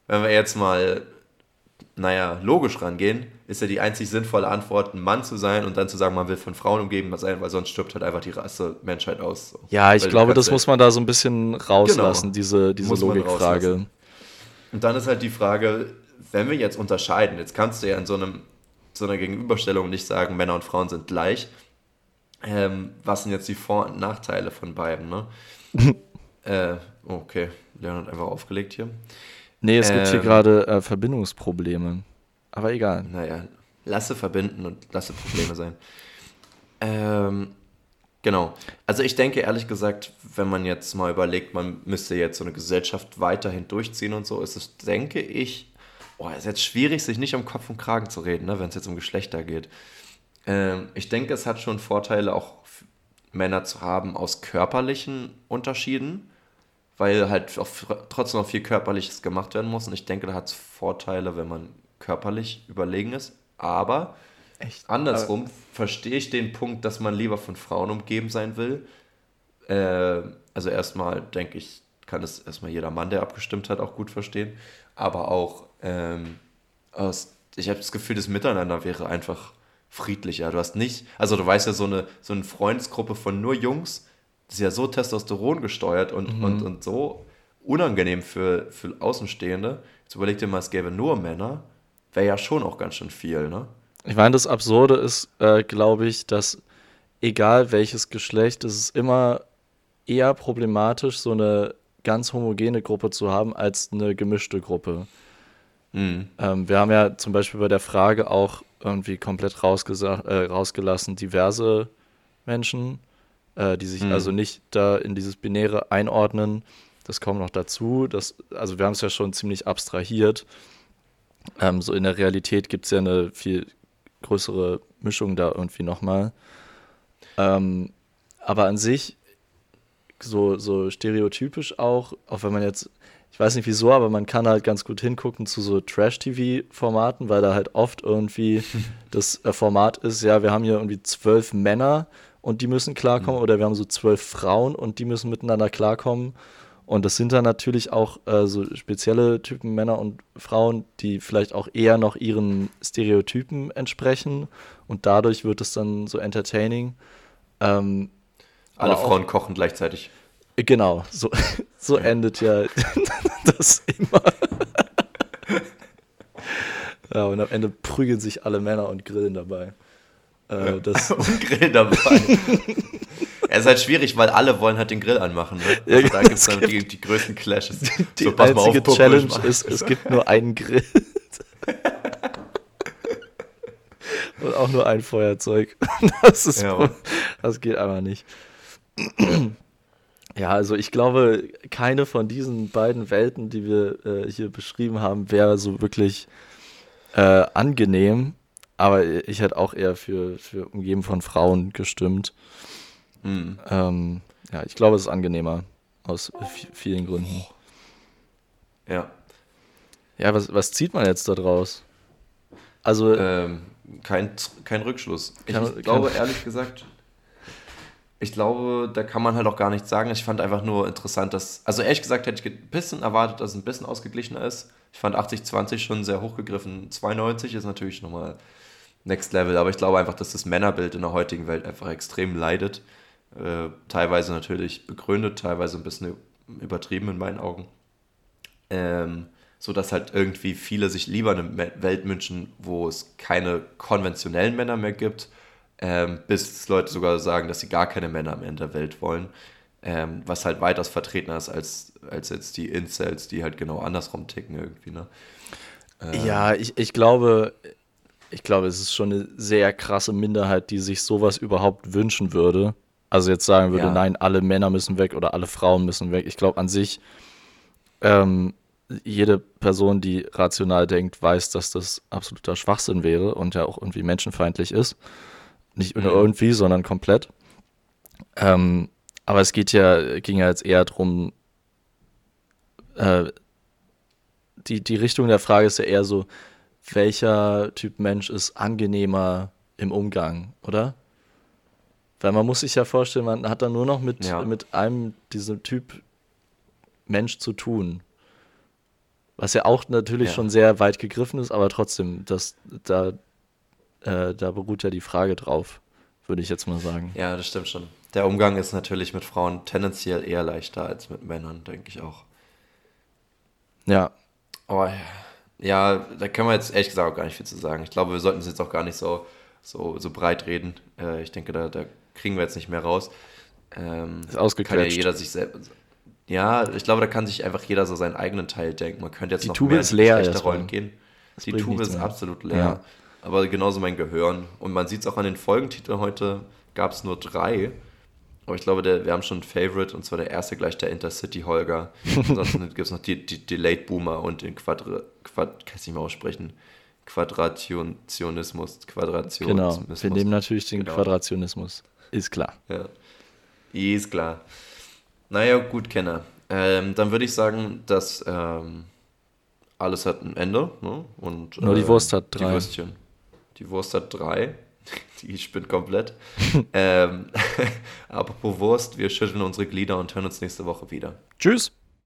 wenn wir jetzt mal, naja, logisch rangehen, ist ja die einzig sinnvolle Antwort, ein Mann zu sein und dann zu sagen, man will von Frauen umgeben sein, weil sonst stirbt halt einfach die Rasse Menschheit aus. Ja, ich Weil glaube, das muss man da so ein bisschen rauslassen, Genau. diese, diese Logikfrage. Und dann ist halt die Frage, wenn wir jetzt unterscheiden, jetzt kannst du ja in so, einem, so einer Gegenüberstellung nicht sagen, Männer und Frauen sind gleich. Ähm, was sind jetzt die Vor- und Nachteile von beiden? Ne? äh, okay, Leon hat einfach aufgelegt hier. Nee, es gibt hier Ähm. gerade äh, Verbindungsprobleme. Aber egal. Naja, lasse verbinden und lasse Probleme sein. Ähm, genau. Also ich denke ehrlich gesagt, wenn man jetzt mal überlegt, man müsste jetzt so eine Gesellschaft weiterhin durchziehen und so, ist es, denke ich, boah, ist jetzt schwierig, sich nicht um Kopf und Kragen zu reden, ne, wenn es jetzt um Geschlechter geht. Ähm, ich denke, es hat schon Vorteile, auch Männer zu haben aus körperlichen Unterschieden, weil halt auch trotzdem noch viel Körperliches gemacht werden muss. Und ich denke, da hat es Vorteile, wenn man körperlich überlegen ist. Aber Echt? andersrum verstehe ich den Punkt, dass man lieber von Frauen umgeben sein will. Äh, also erstmal denke ich, kann es erstmal jeder Mann, der abgestimmt hat, auch gut verstehen. Aber auch, ähm, aus, ich habe das Gefühl, das Miteinander wäre einfach friedlicher. Du hast nicht, also du weißt ja, so eine, so eine Freundesgruppe von nur Jungs, das ist ja so Testosteron gesteuert und, und, und so unangenehm für, für Außenstehende. Jetzt überleg dir mal, es gäbe nur Männer, wäre ja schon auch ganz schön viel, ne? Ich meine, das Absurde ist, äh, glaube ich, dass egal welches Geschlecht, es ist immer eher problematisch, so eine ganz homogene Gruppe zu haben, als eine gemischte Gruppe. Mhm. Ähm, wir haben ja zum Beispiel bei der Frage auch irgendwie komplett äh, rausgelassen, diverse Menschen, äh, die sich Mhm. also nicht da in dieses Binäre einordnen. Das kommt noch dazu. Das, also wir haben es ja schon ziemlich abstrahiert. Ähm, so in der Realität gibt es ja eine viel größere Mischung da irgendwie nochmal. Ähm, aber an sich, so, so stereotypisch auch, auch wenn man jetzt, ich weiß nicht wieso, aber man kann halt ganz gut hingucken zu so Trash-TV-Formaten, weil da halt oft irgendwie das äh, Format ist, ja, wir haben hier irgendwie zwölf Männer und die müssen klarkommen oder wir haben so zwölf Frauen und die müssen miteinander klarkommen. Und das sind dann natürlich auch äh, so spezielle Typen Männer und Frauen, die vielleicht auch eher noch ihren Stereotypen entsprechen. Und dadurch wird es dann so entertaining. Ähm, Alle aber auch- Frauen kochen gleichzeitig. Genau, so, so endet ja das immer. ja, und am Ende prügeln sich alle Männer und grillen dabei. Äh, das, und Grill dabei. Es ist halt schwierig, weil alle wollen halt den Grill anmachen. Ne? Ja, Also da es gibt es dann die, die größten Clashes. die So, pass einzige auf, Challenge ist, es gibt nur einen Grill. und auch nur ein Feuerzeug. Das, ist, Ja, das geht einfach nicht. Ja, also ich glaube, keine von diesen beiden Welten, die wir äh, hier beschrieben haben, wäre so wirklich äh, angenehm. Aber ich hätte auch eher für, für Umgeben von Frauen gestimmt. Hm. Ähm, ja, ich glaube, es ist angenehmer. Aus vi- vielen Gründen. Ja. Ja, was, was zieht man jetzt da draus? Also, Ähm, kein, kein Rückschluss. Ich Kein- glaube, ehrlich gesagt, ich glaube, da kann man halt auch gar nichts sagen. Ich fand einfach nur interessant, dass, also ehrlich gesagt hätte ich ein bisschen erwartet, dass es ein bisschen ausgeglichener ist. Ich fand 80-20 schon sehr hochgegriffen. 92 ist natürlich nochmal Next Level, aber ich glaube einfach, dass das Männerbild in der heutigen Welt einfach extrem leidet. Äh, teilweise natürlich begründet, teilweise ein bisschen übertrieben in meinen Augen. Ähm, so dass halt irgendwie viele sich lieber eine Welt wünschen, wo es keine konventionellen Männer mehr gibt, ähm, bis Leute sogar sagen, dass sie gar keine Männer mehr in der Welt wollen, ähm, was halt weitaus vertretener ist als, als jetzt die Incels, die halt genau andersrum ticken irgendwie. Ne? Ähm, ja, ich, ich glaube, ich glaube, es ist schon eine sehr krasse Minderheit, die sich sowas überhaupt wünschen würde. Also jetzt sagen würde, ja. nein, alle Männer müssen weg oder alle Frauen müssen weg. Ich glaube an sich, ähm, jede Person, die rational denkt, weiß, dass das absoluter Schwachsinn wäre und ja auch irgendwie menschenfeindlich ist. Nicht nur mhm. irgendwie, sondern komplett. Ähm, aber es geht ja, ging ja jetzt eher darum, äh, die, die Richtung der Frage ist ja eher so, welcher Typ Mensch ist angenehmer im Umgang, oder? Weil man muss sich ja vorstellen, man hat dann nur noch mit, ja. mit einem, diesem Typ Mensch zu tun. Was ja auch natürlich ja. schon sehr weit gegriffen ist, aber trotzdem, das, da, äh, da beruht ja die Frage drauf, würde ich jetzt mal sagen. Ja, das stimmt schon. Der Umgang ist natürlich mit Frauen tendenziell eher leichter als mit Männern, denke ich auch. Ja. Aber ja, da können wir jetzt ehrlich gesagt auch gar nicht viel zu sagen. Ich glaube, wir sollten es jetzt auch gar nicht so, so, so breit reden. Äh, ich denke, da, da kriegen wir jetzt nicht mehr raus. Ähm, ist ausgequetscht. Kann ja jeder sich selbst. Ja, ich glaube, da kann sich einfach jeder so seinen eigenen Teil denken. Man könnte jetzt die noch Tube mehr ist leer in Rollen gehen. Das die Tube ist mehr. absolut leer. Ja. Aber genauso mein Gehirn. Und man sieht es auch an den Folgentiteln heute, gab es nur drei. Aber ich glaube, der, wir haben schon ein Favorite, und zwar der erste gleich der Intercity Holger. Ansonsten gibt es noch die, die, die Late Boomer und den Quadra, Quad, kann ich nicht mehr aussprechen. Quadrationismus. Quadrationismus. Genau, wir nehmen natürlich den genau. Quadrationismus. Ist klar. Ja. Ist klar. Naja, gut, Kenner. Ähm, dann würde ich sagen, dass ähm, alles hat ein Ende. Ne? Und, Nur die äh, Wurst hat drei. Die Würstchen. Die Wurst hat drei. Die spinnt komplett. ähm, apropos Wurst, wir schütteln unsere Glieder und hören uns nächste Woche wieder. Tschüss.